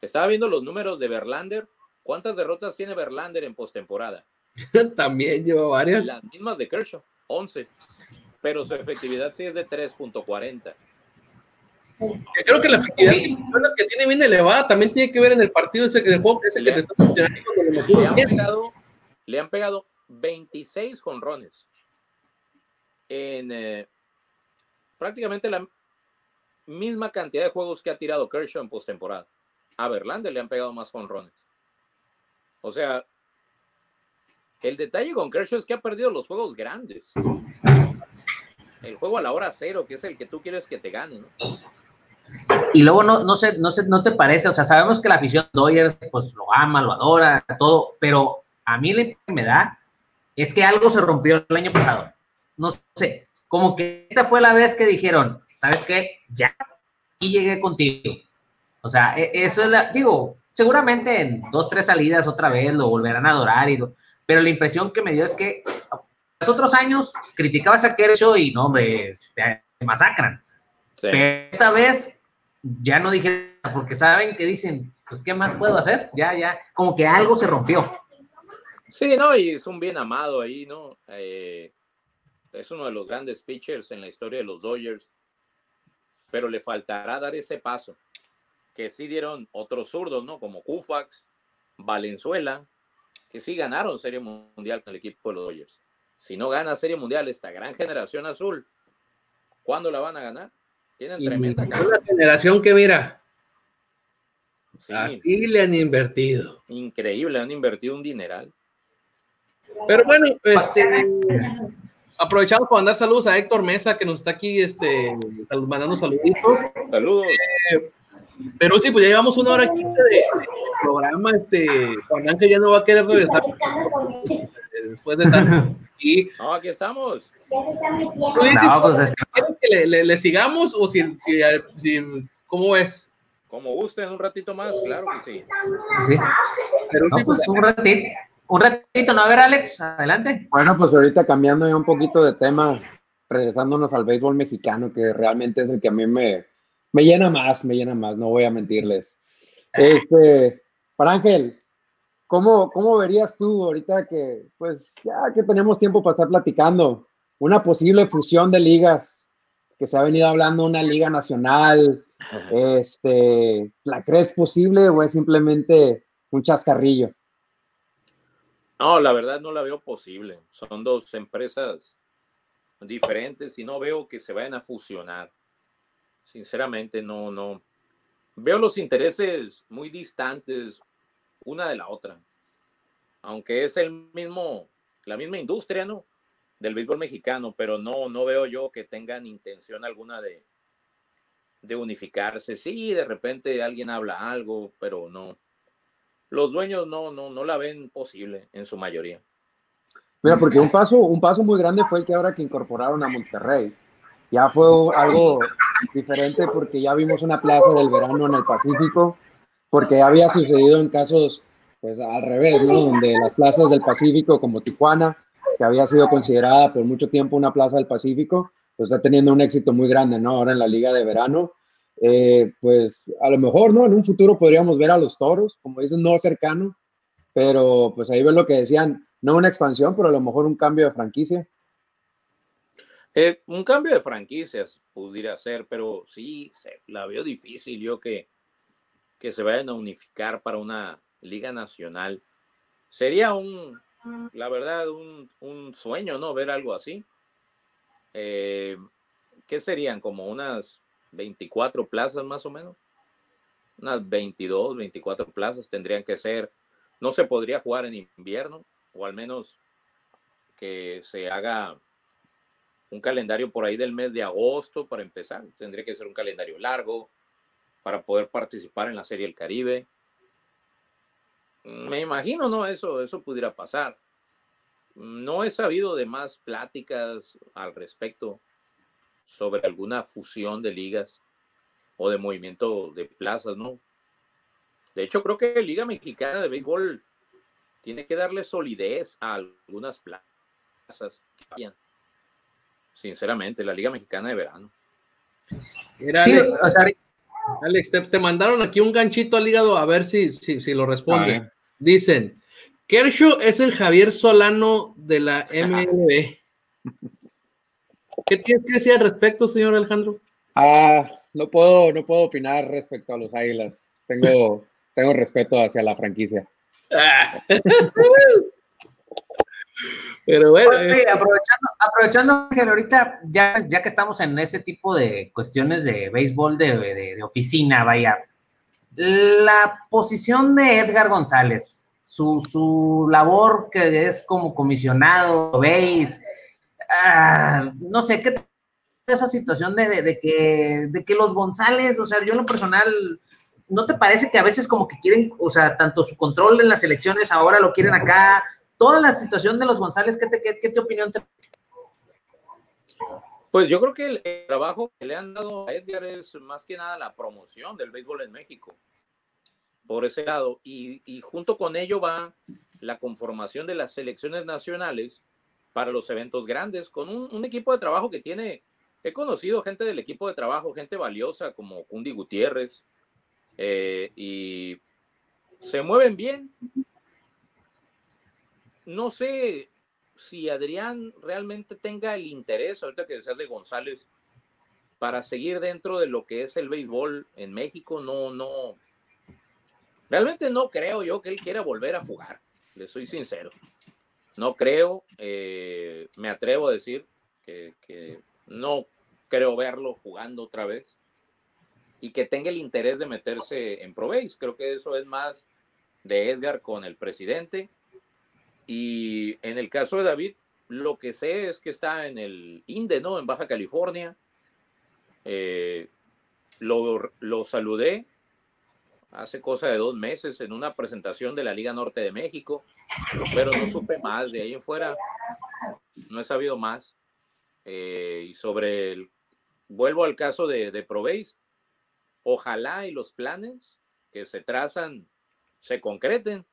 Estaba viendo los números de Verlander. ¿Cuántas derrotas tiene Verlander en postemporada? También lleva varias. Las mismas de Kershaw, 11. Pero su efectividad sí es de 3.40. Creo que la efectividad que tiene bien elevada también tiene que ver en el partido ese juego que el que te está funcionando. Le han, pegado, le han pegado 26 jonrones en eh, prácticamente la misma cantidad de juegos que ha tirado Kershaw en postemporada. A Verlander le han pegado más jonrones. O sea, el detalle con Kershaw es que ha perdido los juegos grandes. El juego a la hora cero, que es el que tú quieres que te gane, ¿no? Y luego no, no sé, no sé, no te parece, o sea, sabemos que la afición Dodgers pues lo ama, lo adora, todo, pero a mí lo que me da es que algo se rompió el año pasado. No sé, como que esta fue la vez que dijeron, ¿sabes qué? Ya, y llegué contigo. O sea, e, eso es la, digo, seguramente en dos, tres salidas otra vez lo volverán a adorar y lo, pero la impresión que me dio es que los otros años criticabas a Kershaw y no, hombre, te, masacran. Pero esta vez ya no dije, porque saben que dicen, pues, ¿qué más puedo hacer? Ya, ya, como que algo se rompió. Sí, no, y es un bien amado ahí, ¿no? Eh, es uno de los grandes pitchers en la historia de los Dodgers, pero le faltará dar ese paso, que sí dieron otros zurdos, ¿no? Como Kufax, Valenzuela, que sí ganaron Serie Mundial con el equipo de los Dodgers. Si no gana Serie Mundial esta gran generación azul, ¿cuándo la van a ganar? Tienen tremenda Una generación que mira, así le han invertido. Increíble, han invertido un dineral. Pero bueno, este, aprovechamos para mandar saludos a Héctor Mesa, que nos está aquí este, mandando saluditos. Saludos. Eh, pero sí, pues ya llevamos una hora quince de, programa. Este, Juan Ángel ya no va a querer regresar después de tanto. Y, no, aquí estamos. No, pues ¿Quieres que le, le, sigamos o si, si, si, cómo es? Como gusten, un ratito más, claro que sí. sí. Pero no, pues, pues un ratito. Un ratito, ¿no? A ver, Alex, adelante. Bueno, pues ahorita cambiando ya un poquito de tema, regresándonos al béisbol mexicano, que realmente es el que a mí me, me llena más, me llena más, no voy a mentirles. Este, para Ángel, ¿cómo, ¿cómo verías tú ahorita que, pues, ya que tenemos tiempo para estar platicando, una posible fusión de ligas, que se ha venido hablando una liga nacional, este, ¿la crees posible o es simplemente un chascarrillo? No, la verdad no la veo posible. Son dos empresas diferentes y no veo que se vayan a fusionar. Sinceramente, no, no. Veo los intereses muy distantes una de la otra. Aunque es el mismo, la misma industria, ¿no? Del béisbol mexicano, pero no, no veo yo que tengan intención alguna de, de unificarse. Sí, de repente alguien habla algo, pero no. Los dueños no, no, no la ven posible en su mayoría. Mira, porque un paso, un paso muy grande fue el que ahora que incorporaron a Monterrey. Ya fue algo diferente porque ya vimos una plaza del verano en el Pacífico, porque había sucedido en casos pues al revés, ¿no? Donde las plazas del Pacífico como Tijuana, que había sido considerada por mucho tiempo una plaza del Pacífico, pues está teniendo un éxito muy grande, ¿no? Ahora en la liga de verano. Eh, pues a lo mejor, ¿no? En un futuro podríamos ver a los toros, como dicen, no cercano, pero pues ahí ven lo que decían, no una expansión, pero a lo mejor un cambio de franquicia. Eh, un cambio de franquicias pudiera ser, pero sí, la veo difícil yo que, que se vayan a unificar para una liga nacional. Sería un, la verdad, un, un sueño, ¿no? Ver algo así. Eh, ¿Qué serían? Como unas 24 plazas más o menos. Unas 22, 24 plazas tendrían que ser. No se podría jugar en invierno, o al menos que se haga un calendario por ahí del mes de agosto para empezar. Tendría que ser un calendario largo para poder participar en la Serie del Caribe. Me imagino, ¿no? Eso, eso pudiera pasar. No he sabido de más pláticas al respecto sobre alguna fusión de ligas o de movimiento de plazas, ¿no? De hecho, creo que la Liga Mexicana de Béisbol tiene que darle solidez a algunas plazas que vayan sinceramente, la Liga Mexicana de Verano. Alex, te, mandaron aquí un ganchito al hígado a ver si, si, si lo responde. Dicen, Kershaw es el Javier Solano de la MLB. ¿Qué tienes que decir al respecto, señor Alejandro? Ah, no puedo, no puedo opinar respecto a los Águilas. Tengo, tengo respeto hacia la franquicia. Pero bueno. Eh. aprovechando, aprovechando, Ángel, ahorita ya, ya que estamos en ese tipo de cuestiones de béisbol de, de, oficina, vaya, la posición de Edgar González, su, su labor que es como comisionado, veis, ah, no sé, ¿qué esa situación de, de, que, de que los González, o sea, yo en lo personal, ¿no te parece que a veces como que quieren, o sea, tanto su control en las elecciones ahora lo quieren acá, toda la situación de los González, ¿qué, te, qué, te opinión te... Pues yo creo que el, trabajo que le han dado a Edgar es más que nada la promoción del béisbol en México, por ese lado, y, y junto con ello va la conformación de las selecciones nacionales para los eventos grandes, con un, un, equipo de trabajo que tiene, he conocido gente del equipo de trabajo, gente valiosa como Cundi Gutiérrez, eh, y se mueven bien, no sé si Adrián realmente tenga el interés, ahorita que decías de González, para seguir dentro de lo que es el béisbol en México, no, no. Realmente no creo yo que él quiera volver a jugar, le soy sincero. No creo, eh, me atrevo a decir que, no creo verlo jugando otra vez y que tenga el interés de meterse en Pro Creo que eso es más de Edgar con el presidente y en el caso de David, lo que sé es que está en el INDE, ¿no? En Baja California. Eh, lo, lo, saludé hace cosa de dos meses en una presentación de la Liga Norte de México, pero no supe más. De ahí en fuera, no he sabido más. Eh, y sobre el, vuelvo al caso de, de Proveis, ojalá y los planes que se trazan se concreten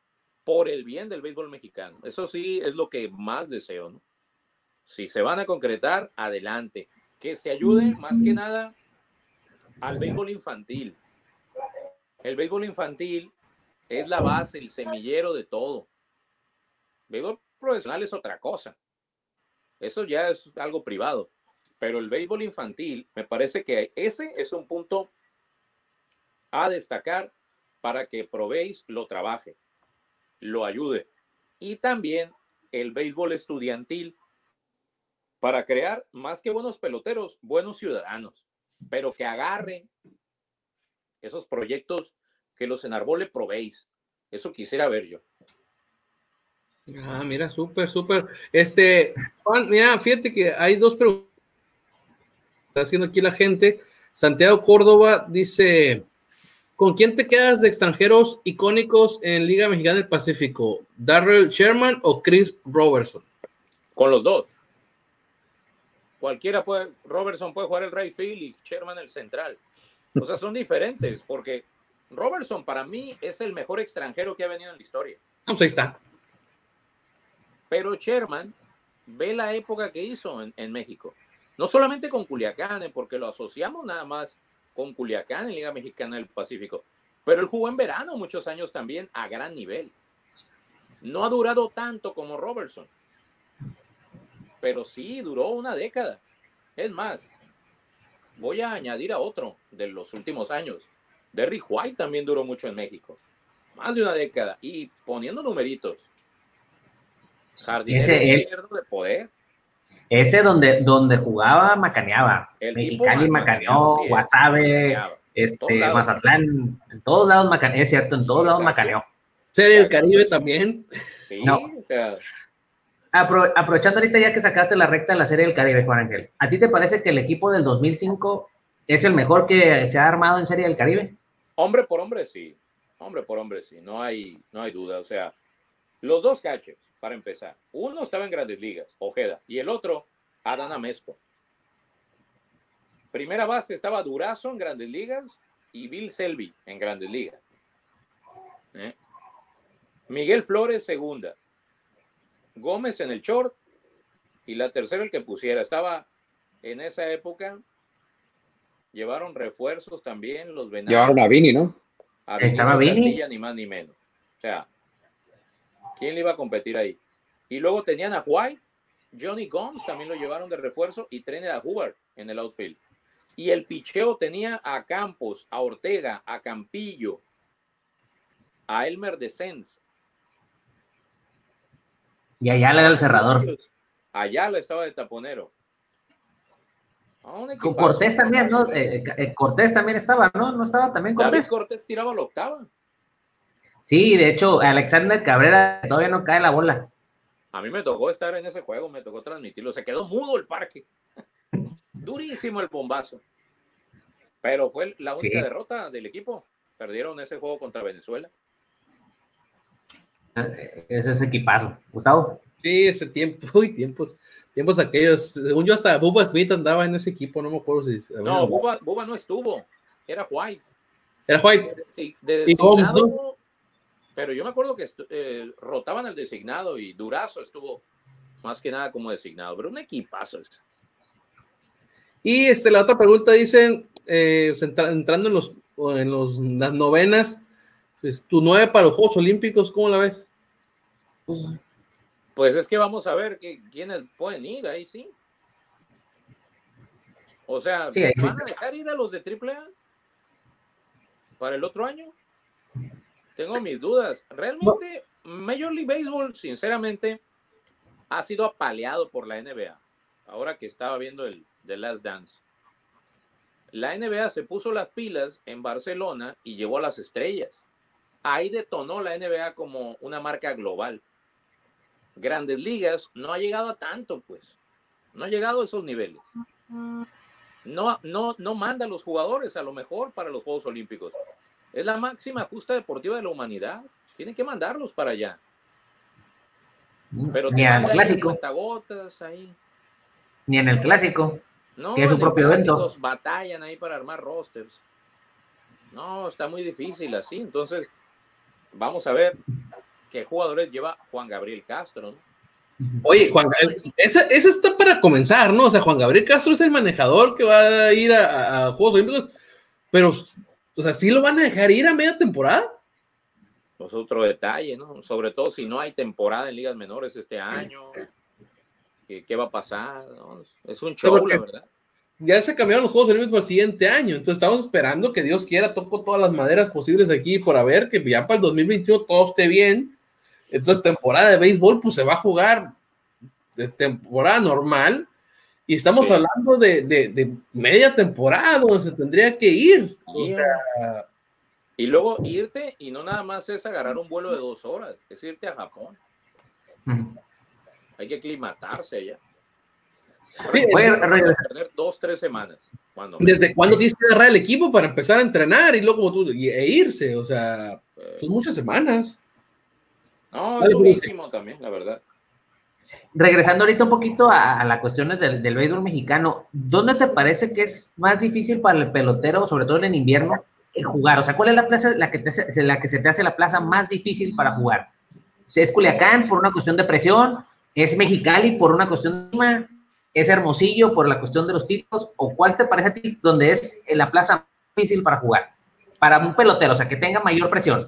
por el bien del béisbol mexicano. Eso sí es lo que más deseo, ¿no? Si se van a concretar, adelante. Que se ayude más que nada al béisbol infantil. El béisbol infantil es la base, el semillero de todo. Béisbol profesional es otra cosa. Eso ya es algo privado. Pero el béisbol infantil, me parece que ese es un punto a destacar para que probéis lo trabaje, lo ayude. Y también el béisbol estudiantil para crear más que buenos peloteros, buenos ciudadanos, pero que agarren esos proyectos que los enarbole probéis. Eso quisiera ver yo. Ah, mira, súper, súper. Este, Juan, mira, fíjate que hay dos preguntas. Está haciendo aquí la gente. Santiago Córdoba dice: ¿Con quién te quedas de extranjeros icónicos en Liga Mexicana del Pacífico? ¿Darrell Sherman o Chris Robertson? Con los dos. Cualquiera puede, Robertson puede jugar el right field y Sherman el central. O sea, son diferentes porque Robertson para mí es el mejor extranjero que ha venido en la historia. Vamos, ahí está. Pero Sherman ve la época que hizo en, México. No solamente con Culiacán, eh, porque lo asociamos nada más con Culiacán en Liga Mexicana del Pacífico. Pero él jugó en verano muchos años también a gran nivel. No ha durado tanto como Robertson. Pero sí, duró una década. Es más, voy a añadir a otro de los últimos años. Derrick White también duró mucho en México. Más de una década. Y poniendo numeritos, ese, de poder. Ese donde, donde jugaba, macaneaba. El Mexicali macaneó, Guasave, este, Mazatlán, en todos lados macaneó, es cierto, en todos lados macaneó. Serie del Caribe también. no. aprovechando ahorita ya que sacaste la recta de la Serie del Caribe, Juan Ángel, ¿a ti te parece que el equipo del 2005 es el mejor que se ha armado en Serie del Caribe? Hombre por hombre, sí. Hombre por hombre, sí. No hay, no hay duda. O sea, los dos catchers, para empezar. Uno estaba en grandes ligas, Ojeda, y el otro, Adán Amesco. Primera base estaba Durazo en grandes ligas y Bill Selby en grandes ligas. ¿Eh? Miguel Flores, segunda. Gómez en el short y la tercera el que pusiera. Estaba en esa época. Llevaron refuerzos también los venados. Llevaron a Vini, ¿no? A Vini. ni más ni menos. O sea, ¿Quién le iba a competir ahí? Y luego tenían a White, Johnny Gomes también lo llevaron de refuerzo y a Hoover en el outfield. Y el picheo tenía a Campos, a Ortega, a Campillo, a Elmer de Sens. Y allá era el cerrador. Allá le estaba de taponero. Con Cortés también, ¿no? Eh, eh, Cortés también estaba, ¿no? No estaba también Cortés. David Cortés tiraba la octava. Sí, de hecho, Alexander Cabrera todavía no cae la bola. A mí me tocó estar en ese juego, me tocó transmitirlo. Se quedó mudo el parque. Durísimo el bombazo. Pero fue la única derrota del equipo. Perdieron ese juego contra Venezuela. Ese es equipazo. Gustavo. Sí, ese tiempo, uy, tiempos, tiempos aquellos. Según yo, hasta Bubba Smith andaba en ese equipo, no me acuerdo si. No, Bubba, no estuvo. Era White. Era White. Sí, de designado, pero yo me acuerdo que eh, rotaban el designado y Durazo estuvo más que nada como designado, pero un equipazo. Y este, la otra pregunta dicen, eh, entrando en los en los, las novenas, pues, tu nueve para los Juegos Olímpicos, ¿cómo la ves? Pues es que vamos a ver que, quiénes pueden ir ahí, sí. O sea, ¿van a dejar ir a los de AAA para el otro año? Tengo mis dudas. Realmente, Major League Baseball, sinceramente, ha sido apaleado por la NBA. Ahora que estaba viendo el The Last Dance. La NBA se puso las pilas en Barcelona y llevó a las estrellas. Ahí detonó la NBA como una marca global. Grandes ligas no ha llegado a tanto, pues. No ha llegado a esos niveles. No, no, no manda a los jugadores a lo mejor para los Juegos Olímpicos. Es la máxima justa deportiva de la humanidad. Tienen que mandarlos para allá. Pero ni en el clásico. Ahí. Ni en el clásico. No, que es su propio evento. batallan ahí para armar rosters. No, está muy difícil así. Entonces, vamos a ver qué jugadores lleva Juan Gabriel Castro. Oye, Juan, esa, está para comenzar, ¿no? O sea, Juan Gabriel Castro es el manejador que va a ir a, a Juegos Olímpicos, pero o sea, ¿sí lo van a dejar ir a media temporada? Pues otro detalle, ¿no? Sobre todo si no hay temporada en ligas menores este año. ¿Qué, qué va a pasar? ¿no? Es un show, la verdad. Ya se cambiaron los Juegos Olímpicos para el siguiente año, entonces estamos esperando que Dios quiera, toco todas las maderas posibles aquí por ver que ya para el 2021 todo esté bien. Entonces, temporada de béisbol, pues se va a jugar de temporada normal y estamos Sí. hablando de, de- de media temporada donde se tendría que ir. O sea, Y luego irte y no nada más es agarrar un vuelo de dos horas, es irte a Japón. Hay que aclimatarse allá. sí, Vas a regresa- perder dos, tres semanas. Cuando ¿desde cuándo tienes que agarrar el equipo para empezar a entrenar y luego como tú, e irse? O sea, Eh, son muchas semanas. no, es durísimo también, la verdad. Regresando ahorita un poquito a, las cuestiones del, del béisbol mexicano, ¿dónde te parece que es más difícil para el pelotero, sobre todo en invierno, eh, jugar? O sea, ¿cuál es la plaza la que, la que se te hace la plaza más difícil para jugar? ¿Es Culiacán por una cuestión de presión? ¿Es Mexicali por una cuestión de? ¿Es Hermosillo por la cuestión de los títulos? ¿O cuál te parece a ti donde es la plaza más difícil para jugar? Para un pelotero, o sea, que tenga mayor presión.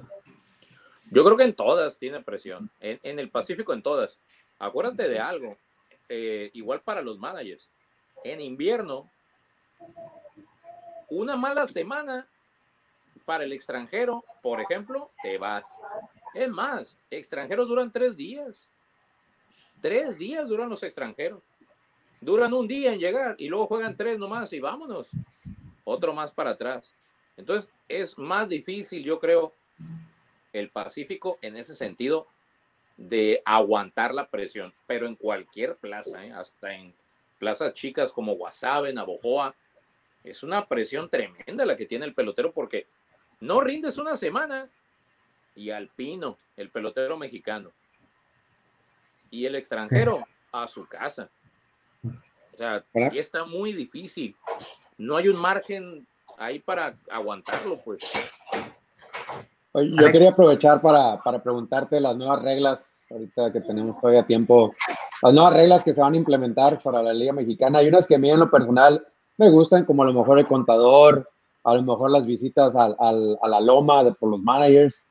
Yo creo que en todas tiene presión. En, en el Pacífico, en todas. Acuérdate de algo. eh, igual para los managers. En invierno, una mala semana para el extranjero, por ejemplo, te vas. Es más, extranjeros duran tres días. Tres días duran los extranjeros. Duran un día en llegar y luego juegan tres nomás y vámonos. Otro más para atrás. Entonces es más difícil, yo creo, el Pacífico en ese sentido de aguantar la presión, pero en cualquier plaza, ¿eh? hasta en plazas chicas como Guasave, Navojoa, es una presión tremenda la que tiene el pelotero porque no rindes una semana y alpino, el pelotero mexicano, y el extranjero a su casa. O sea, sí está muy difícil. No hay un margen ahí para aguantarlo, pues. Oye, Yo quería aprovechar para, para preguntarte las nuevas reglas, ahorita que tenemos todavía tiempo, las nuevas reglas que se van a implementar para la Liga Mexicana. Hay unas que a mí en lo personal me gustan, como a lo mejor el contador, a lo mejor las visitas al, al- a la loma de, por los managers,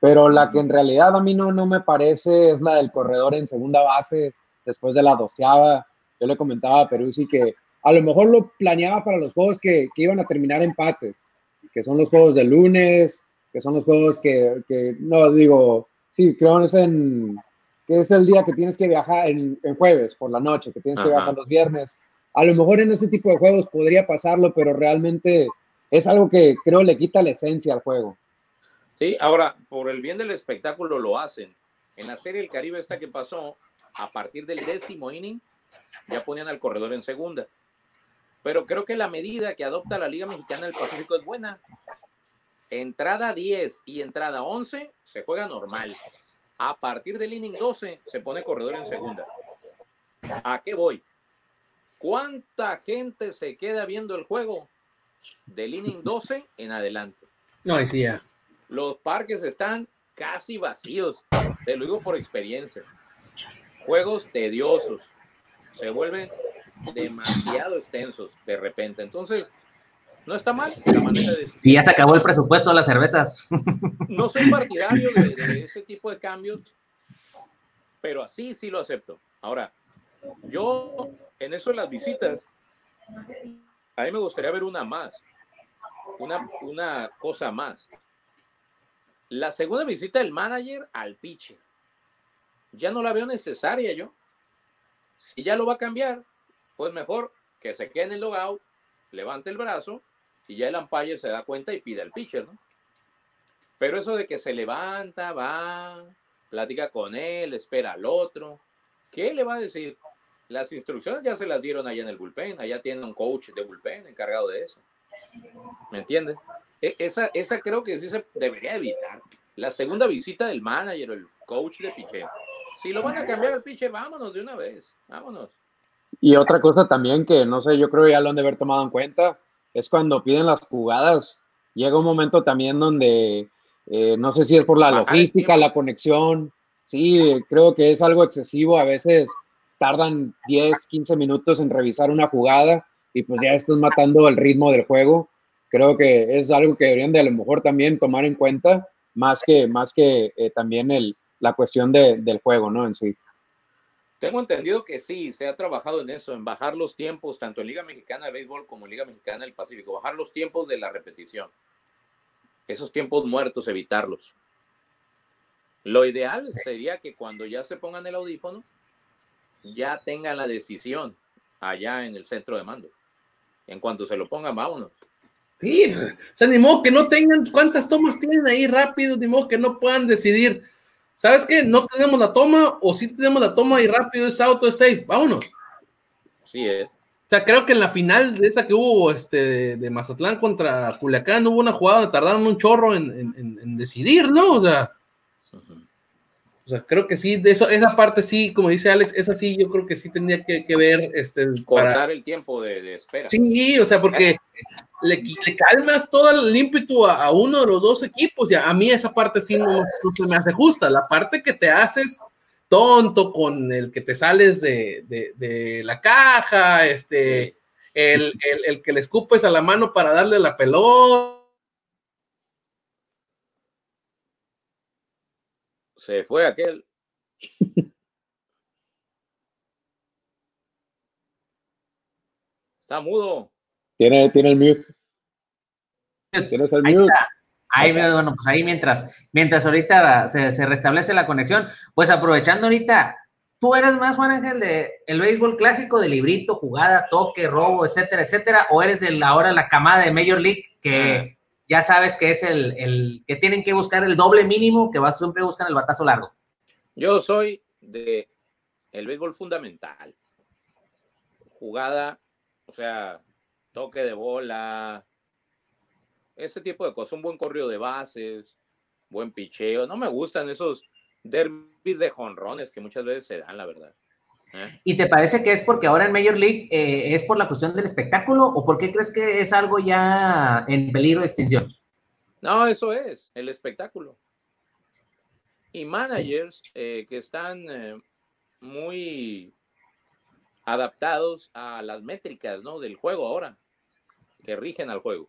pero la que en realidad a mí no, no me parece es la del corredor en segunda base después de la doceava. Yo le comentaba a Peruzzi que a lo mejor lo planeaba para los juegos que, que iban a terminar empates, que son los juegos de lunes, que son los juegos que, que no digo, sí, creo que es en, que es el día que tienes que viajar en, en jueves por la noche, que tienes que Ajá. viajar los viernes. A lo mejor en ese tipo de juegos podría pasarlo, pero realmente es algo que creo le quita la esencia al juego. Sí, ahora, por el bien del espectáculo lo hacen. En la serie El Caribe esta que pasó, a partir del décimo inning, ya ponían al corredor en segunda. Pero creo que la medida que adopta la Liga Mexicana del Pacífico es buena. Entrada 10 y entrada 11 se juega normal. A partir del inning 12 se pone corredor en segunda. ¿A qué voy? ¿Cuánta gente se queda viendo el juego del inning 12 en adelante? No, sí ya. Los parques están casi vacíos. Te lo digo por experiencia. Juegos tediosos. Se vuelven demasiado extensos de repente. Entonces, no está mal la manera de... Si ya se acabó el presupuesto de las cervezas. No soy partidario de, de ese tipo de cambios, pero así sí lo acepto. Ahora, yo en eso de las visitas, a mí me gustaría ver una más, una, una cosa más. La segunda visita del manager al pitcher, ya no la veo necesaria yo. Si ya lo va a cambiar, pues mejor que se quede en el logout, levante el brazo y ya el umpire se da cuenta y pide al pitcher, ¿no? Pero eso de que se levanta, va, platica con él, espera al otro, ¿qué le va a decir? Las instrucciones ya se las dieron allá en el bullpen, allá tiene un coach de bullpen encargado de eso. ¿Me entiendes? E- Esa, esa creo que sí se debería evitar. La segunda visita del manager o el coach de pitcher. Si lo van a cambiar al pitcher, vámonos de una vez, vámonos. Y otra cosa también que no sé, yo creo ya lo han de haber tomado en cuenta, es cuando piden las jugadas. Llega un momento también donde eh, no sé si es por la logística, la conexión. Sí, creo que es algo excesivo. A veces tardan 10, 15 minutos en revisar una jugada y pues ya estás matando el ritmo del juego. Creo que es algo que deberían de a lo mejor también tomar en cuenta más que, más que eh, también el, la cuestión de, del juego, ¿no? En sí. Tengo entendido que sí, se ha trabajado en eso, en bajar los tiempos, tanto en Liga Mexicana de Béisbol como en Liga Mexicana del Pacífico, bajar los tiempos de la repetición. Esos tiempos muertos, evitarlos. Lo ideal sería que cuando ya se pongan el audífono, ya tengan la decisión allá en el centro de mando. En cuanto se lo pongan, vámonos. Sí, o sea, ni modo que no tengan cuántas tomas tienen ahí rápido, ni modo que no puedan decidir ¿sabes qué? No tenemos la toma o sí tenemos la toma y rápido es auto, es safe, vámonos. Sí, es. O sea, creo que en la final de esa que hubo este, de Mazatlán contra Culiacán hubo una jugada donde tardaron un chorro en, decidir, ¿no? O sea, o sea, creo que sí, de eso, esa parte sí, como dice Alex, esa sí, yo creo que sí tendría que, ver. Este, Cortar el tiempo de, espera. Sí, o sea, porque le, calmas todo el ímpetu a, uno de los dos equipos, y a, mí esa parte sí no, se me hace justa. La parte que te haces tonto con el que te sales de, la caja, este, el, el que le escupes a la mano para darle la pelota Se fue aquel. Está mudo. Tiene, tiene el mute. Tienes el mute. Ahí, bueno, pues ahí mientras, mientras ahorita se, restablece la conexión, pues aprovechando ahorita, ¿tú eres más, Juan Ángel, de el béisbol clásico, de librito, jugada, toque, robo, etcétera, etcétera? ¿O eres de ahora la camada de Major League que ya sabes que es el, que tienen que buscar el doble mínimo, que va siempre buscan el batazo largo. Yo soy de el béisbol fundamental. Jugada, o sea, toque de bola, ese tipo de cosas, un buen corrido de bases, buen picheo. No me gustan esos derbis de jonrones que muchas veces se dan, la verdad. ¿Eh? ¿Y te parece que es porque ahora en Major League eh, es por la cuestión del espectáculo o por qué crees que es algo ya en peligro de extinción? No, eso es, el espectáculo. Y managers eh, que están muy adaptados a las métricas ¿no? del juego ahora, que rigen al juego.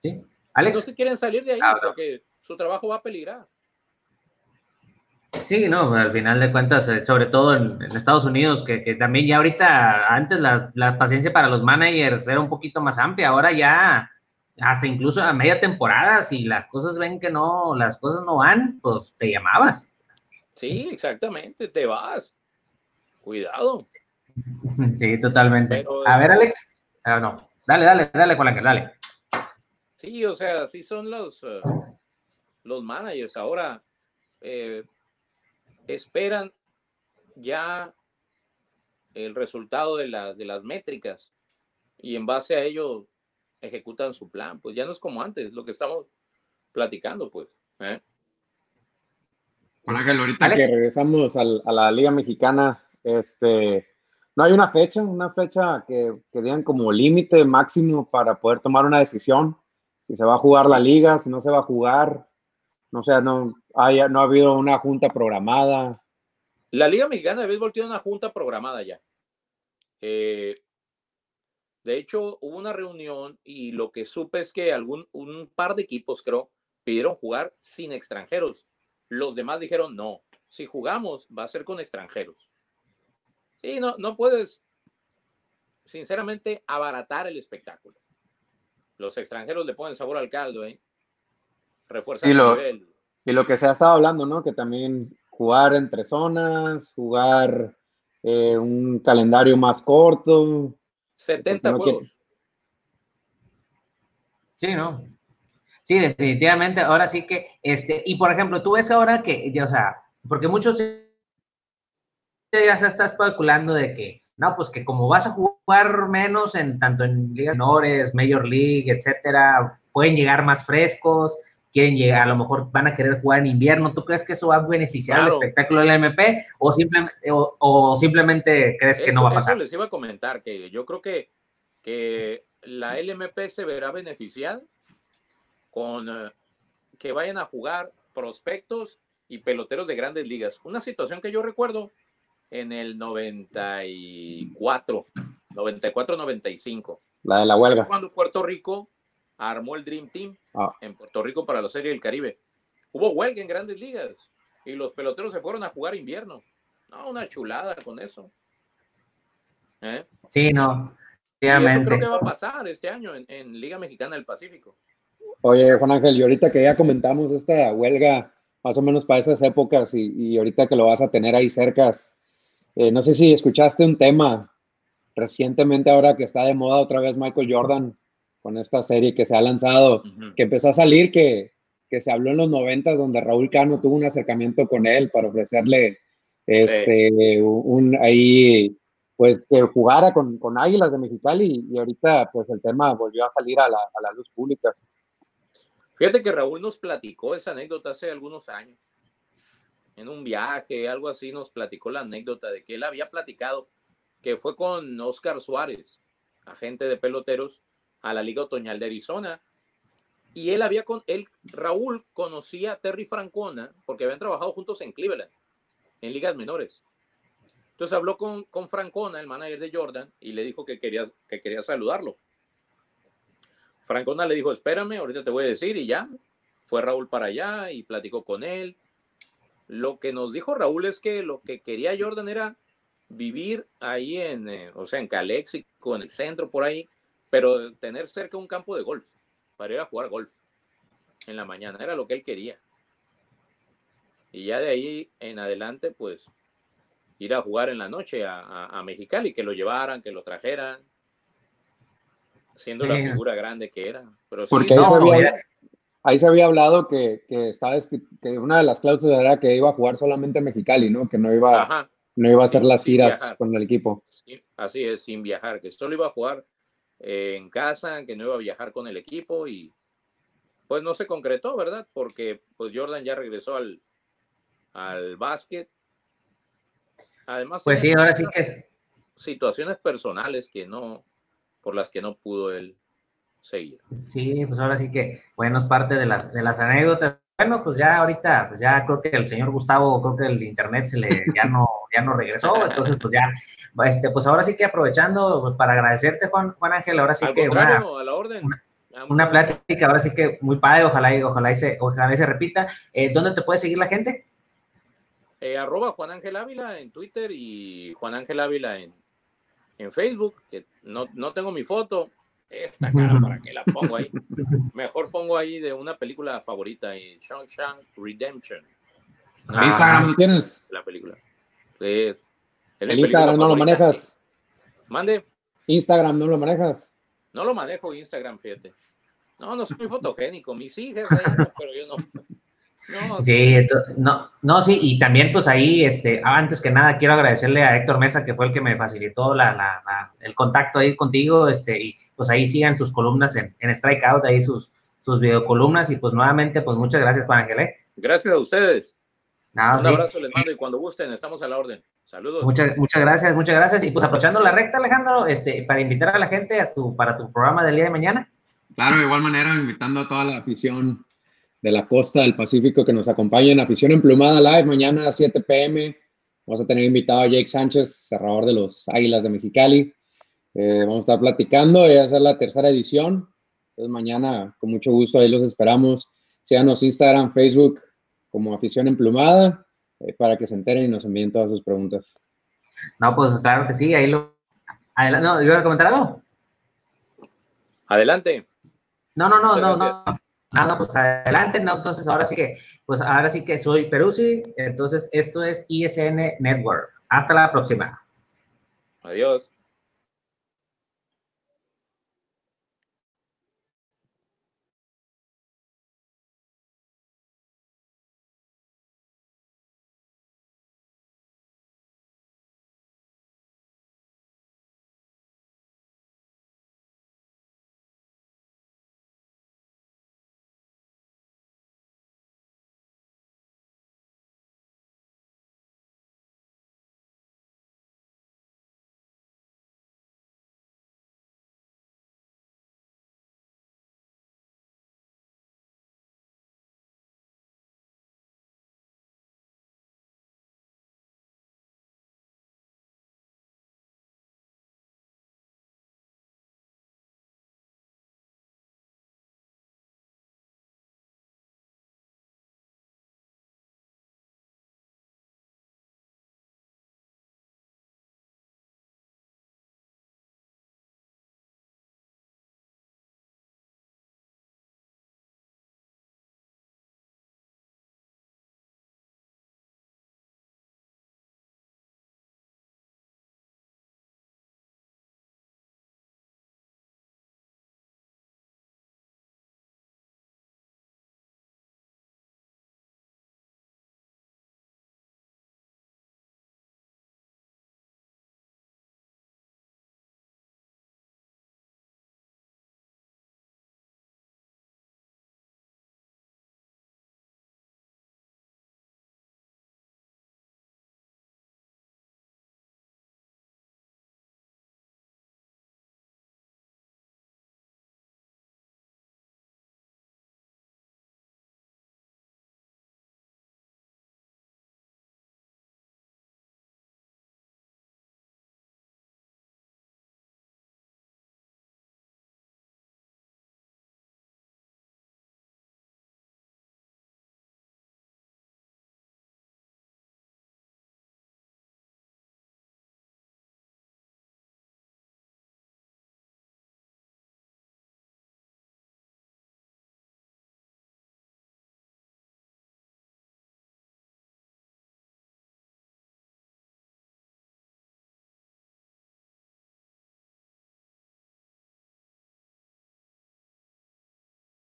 Sí. Alex. No se quieren salir de ahí porque su trabajo va a peligrar. Sí, no, al final de cuentas, eh, sobre todo en, Estados Unidos, que, también ya ahorita, antes la, paciencia para los managers era un poquito más amplia, ahora ya hasta incluso a media temporada, si las cosas ven que no, las cosas no van, pues te llamabas. Sí, exactamente, te vas. Cuidado. Sí, totalmente. a ver, Alex. Ah, no, dale, dale, dale con la que dale. Sí, o sea, así son los, eh, los managers. Ahora, eh, esperan ya el resultado de, de las métricas y en base a ello ejecutan su plan. Pues ya no es como antes, lo que estamos platicando, pues. ¿eh? Ángel, ahorita que regresamos a la Liga Mexicana, este, no hay una fecha, una fecha que, que digan como límite máximo para poder tomar una decisión, si se va a jugar la liga, si no se va a jugar, no sé, no, haya, no ha habido una junta programada. La Liga Mexicana de Béisbol tiene una junta programada ya. Eh, de hecho, hubo una reunión y lo que supe es que algún, un par de equipos, creo, pidieron jugar sin extranjeros. Los demás dijeron, no, si jugamos va a ser con extranjeros. Sí, no, no puedes, sinceramente, abaratar el espectáculo. Los extranjeros le ponen sabor al caldo, ¿eh? Refuerzan el nivel. Y lo que se ha estado hablando, ¿no? Que también jugar entre zonas, jugar eh, un calendario más corto. 70 juegos. Sí, ¿no? Sí, definitivamente. Ahora sí que, este, y por ejemplo, tú ves ahora que, o sea, porque muchos ya se está especulando de que, no, pues que como vas a jugar menos en tanto en ligas menores, Major League, etcétera, pueden llegar más frescos, quieren llegar, a lo mejor van a querer jugar en invierno. ¿Tú crees que eso va a beneficiar al espectáculo del MP o, simplemente, o, simplemente crees que no va a pasar? Eso les iba a comentar que yo creo que, que la LMP se verá beneficiada con eh, que vayan a jugar prospectos y peloteros de grandes ligas. Una situación que yo recuerdo en el 94, 94-95. La de la huelga. Cuando Puerto Rico armó el Dream Team Ah. en Puerto Rico para la Serie del Caribe. Hubo huelga en grandes ligas y los peloteros se fueron a jugar invierno. No, una chulada con eso. ¿Eh? Sí, no. Y eso Obviamente. creo que va a pasar este año en, en Liga Mexicana del Pacífico. Oye, Juan Ángel, y ahorita que ya comentamos esta huelga, más o menos para esas épocas, y, y ahorita que lo vas a tener ahí cerca, eh, no sé si escuchaste un tema recientemente ahora que está de moda otra vez Michael Jordan con esta serie que se ha lanzado, Ujú. que empezó a salir, que, que se habló en los noventas, donde Raúl Cano tuvo un acercamiento con él para ofrecerle este, un, ahí, pues que jugara con, con Águilas de Mexicali, y ahorita pues el tema volvió a salir a la, a la luz pública. Fíjate que Raúl nos platicó esa anécdota hace algunos años. En un viaje, algo así, nos platicó la anécdota de que él había platicado que fue con Oscar Suárez, agente de peloteros, a la Liga Otoñal de Arizona. Y él había con él, Raúl conocía a Terry Francona porque habían trabajado juntos en Cleveland, en ligas menores. Entonces habló con, con Francona, el manager de Jordan, y le dijo que quería, que quería saludarlo. Francona le dijo, espérame, ahorita te voy a decir, y ya. Fue Raúl para allá y platicó con él. Lo que nos dijo Raúl es que lo que quería Jordan era vivir ahí en, eh, o sea, en Calexico, en el centro, por ahí, pero tener cerca un campo de golf para ir a jugar golf en la mañana. Era lo que él quería. Y ya de ahí en adelante, pues, ir a jugar en la noche a, a, a Mexicali, que lo llevaran, que lo trajeran, siendo Sí. la figura grande que era. Pero sí, Porque sí, ahí, se había, mira. ahí se había hablado que, que estaba que una de las cláusulas era que iba a jugar solamente en Mexicali, ¿no? Que no iba, Ajá, no iba a hacer Sin- las giras con el equipo. sí, así es, sin viajar, que solo iba a jugar en casa, que no iba a viajar con el equipo y pues no se concretó, ¿verdad? Porque pues Jordan ya regresó al, al básquet. Además, Pues sí, ahora sí que situaciones personales que no, por las que no pudo él seguir. Sí, pues ahora sí que, bueno, es parte de las, de las anécdotas. Bueno, pues ya ahorita, pues ya creo que el señor Gustavo, creo que el internet se le, ya no, ya no regresó, entonces pues ya, este, pues ahora sí que aprovechando, pues para agradecerte, Juan, Juan Ángel, ahora sí Al que una, a la orden. Ah, una plática, ahora sí que muy padre, ojalá, y- ojalá, y se, ojalá y se repita. Eh, ¿Dónde te puede seguir la gente? Eh, arroba Juan Ángel Ávila en Twitter y Juan Ángel Ávila en, en Facebook. Que no, no tengo mi foto. Esta cara, ¿para qué la pongo ahí? Mejor pongo ahí de una película favorita, y Shawshank Redemption. Ah, Instagram no tienes. La película. El Instagram no lo manejas. Mande, Instagram no lo manejas. no lo manejo Instagram, fíjate. No, no soy fotogénico. Mis hijas, pero yo no. No, Sí, no, no, sí, y también pues ahí, este, antes que nada quiero agradecerle a Héctor Mesa, que fue el que me facilitó la, la- la- el contacto ahí contigo, este, y pues ahí sigan sus columnas en, en Strikeout, ahí sus, sus videocolumnas, y pues nuevamente, pues muchas gracias, Juan Ángel, ¿eh? gracias a ustedes. Nada, Un sí. abrazo les mando y cuando gusten, estamos a la orden. Saludos. Muchas, muchas gracias, muchas gracias, y pues aprovechando la recta, Alejandro, este, para invitar a la gente a tu, para tu programa del día de mañana. Claro, de igual manera, invitando a toda la afición de la costa del Pacífico que nos acompañen. Afición Emplumada Live, mañana a 7 pm. Vamos a tener invitado a Jake Sánchez, cerrador de los Águilas de Mexicali. Eh, vamos a estar platicando, va a ser la tercera edición. Entonces, mañana, con mucho gusto, ahí los esperamos. Síganos Instagram, Facebook, como Afición Emplumada, eh, para que se enteren y nos envíen todas sus preguntas. No, pues claro que sí, ahí lo... Adelante, no, ¿ibas a comentar algo? Adelante. No, no, no, no, no. Ah, no, pues adelante, no, entonces ahora sí que, pues ahora sí que soy Peruzzi, entonces esto es ISN Network. Hasta la próxima. Adiós.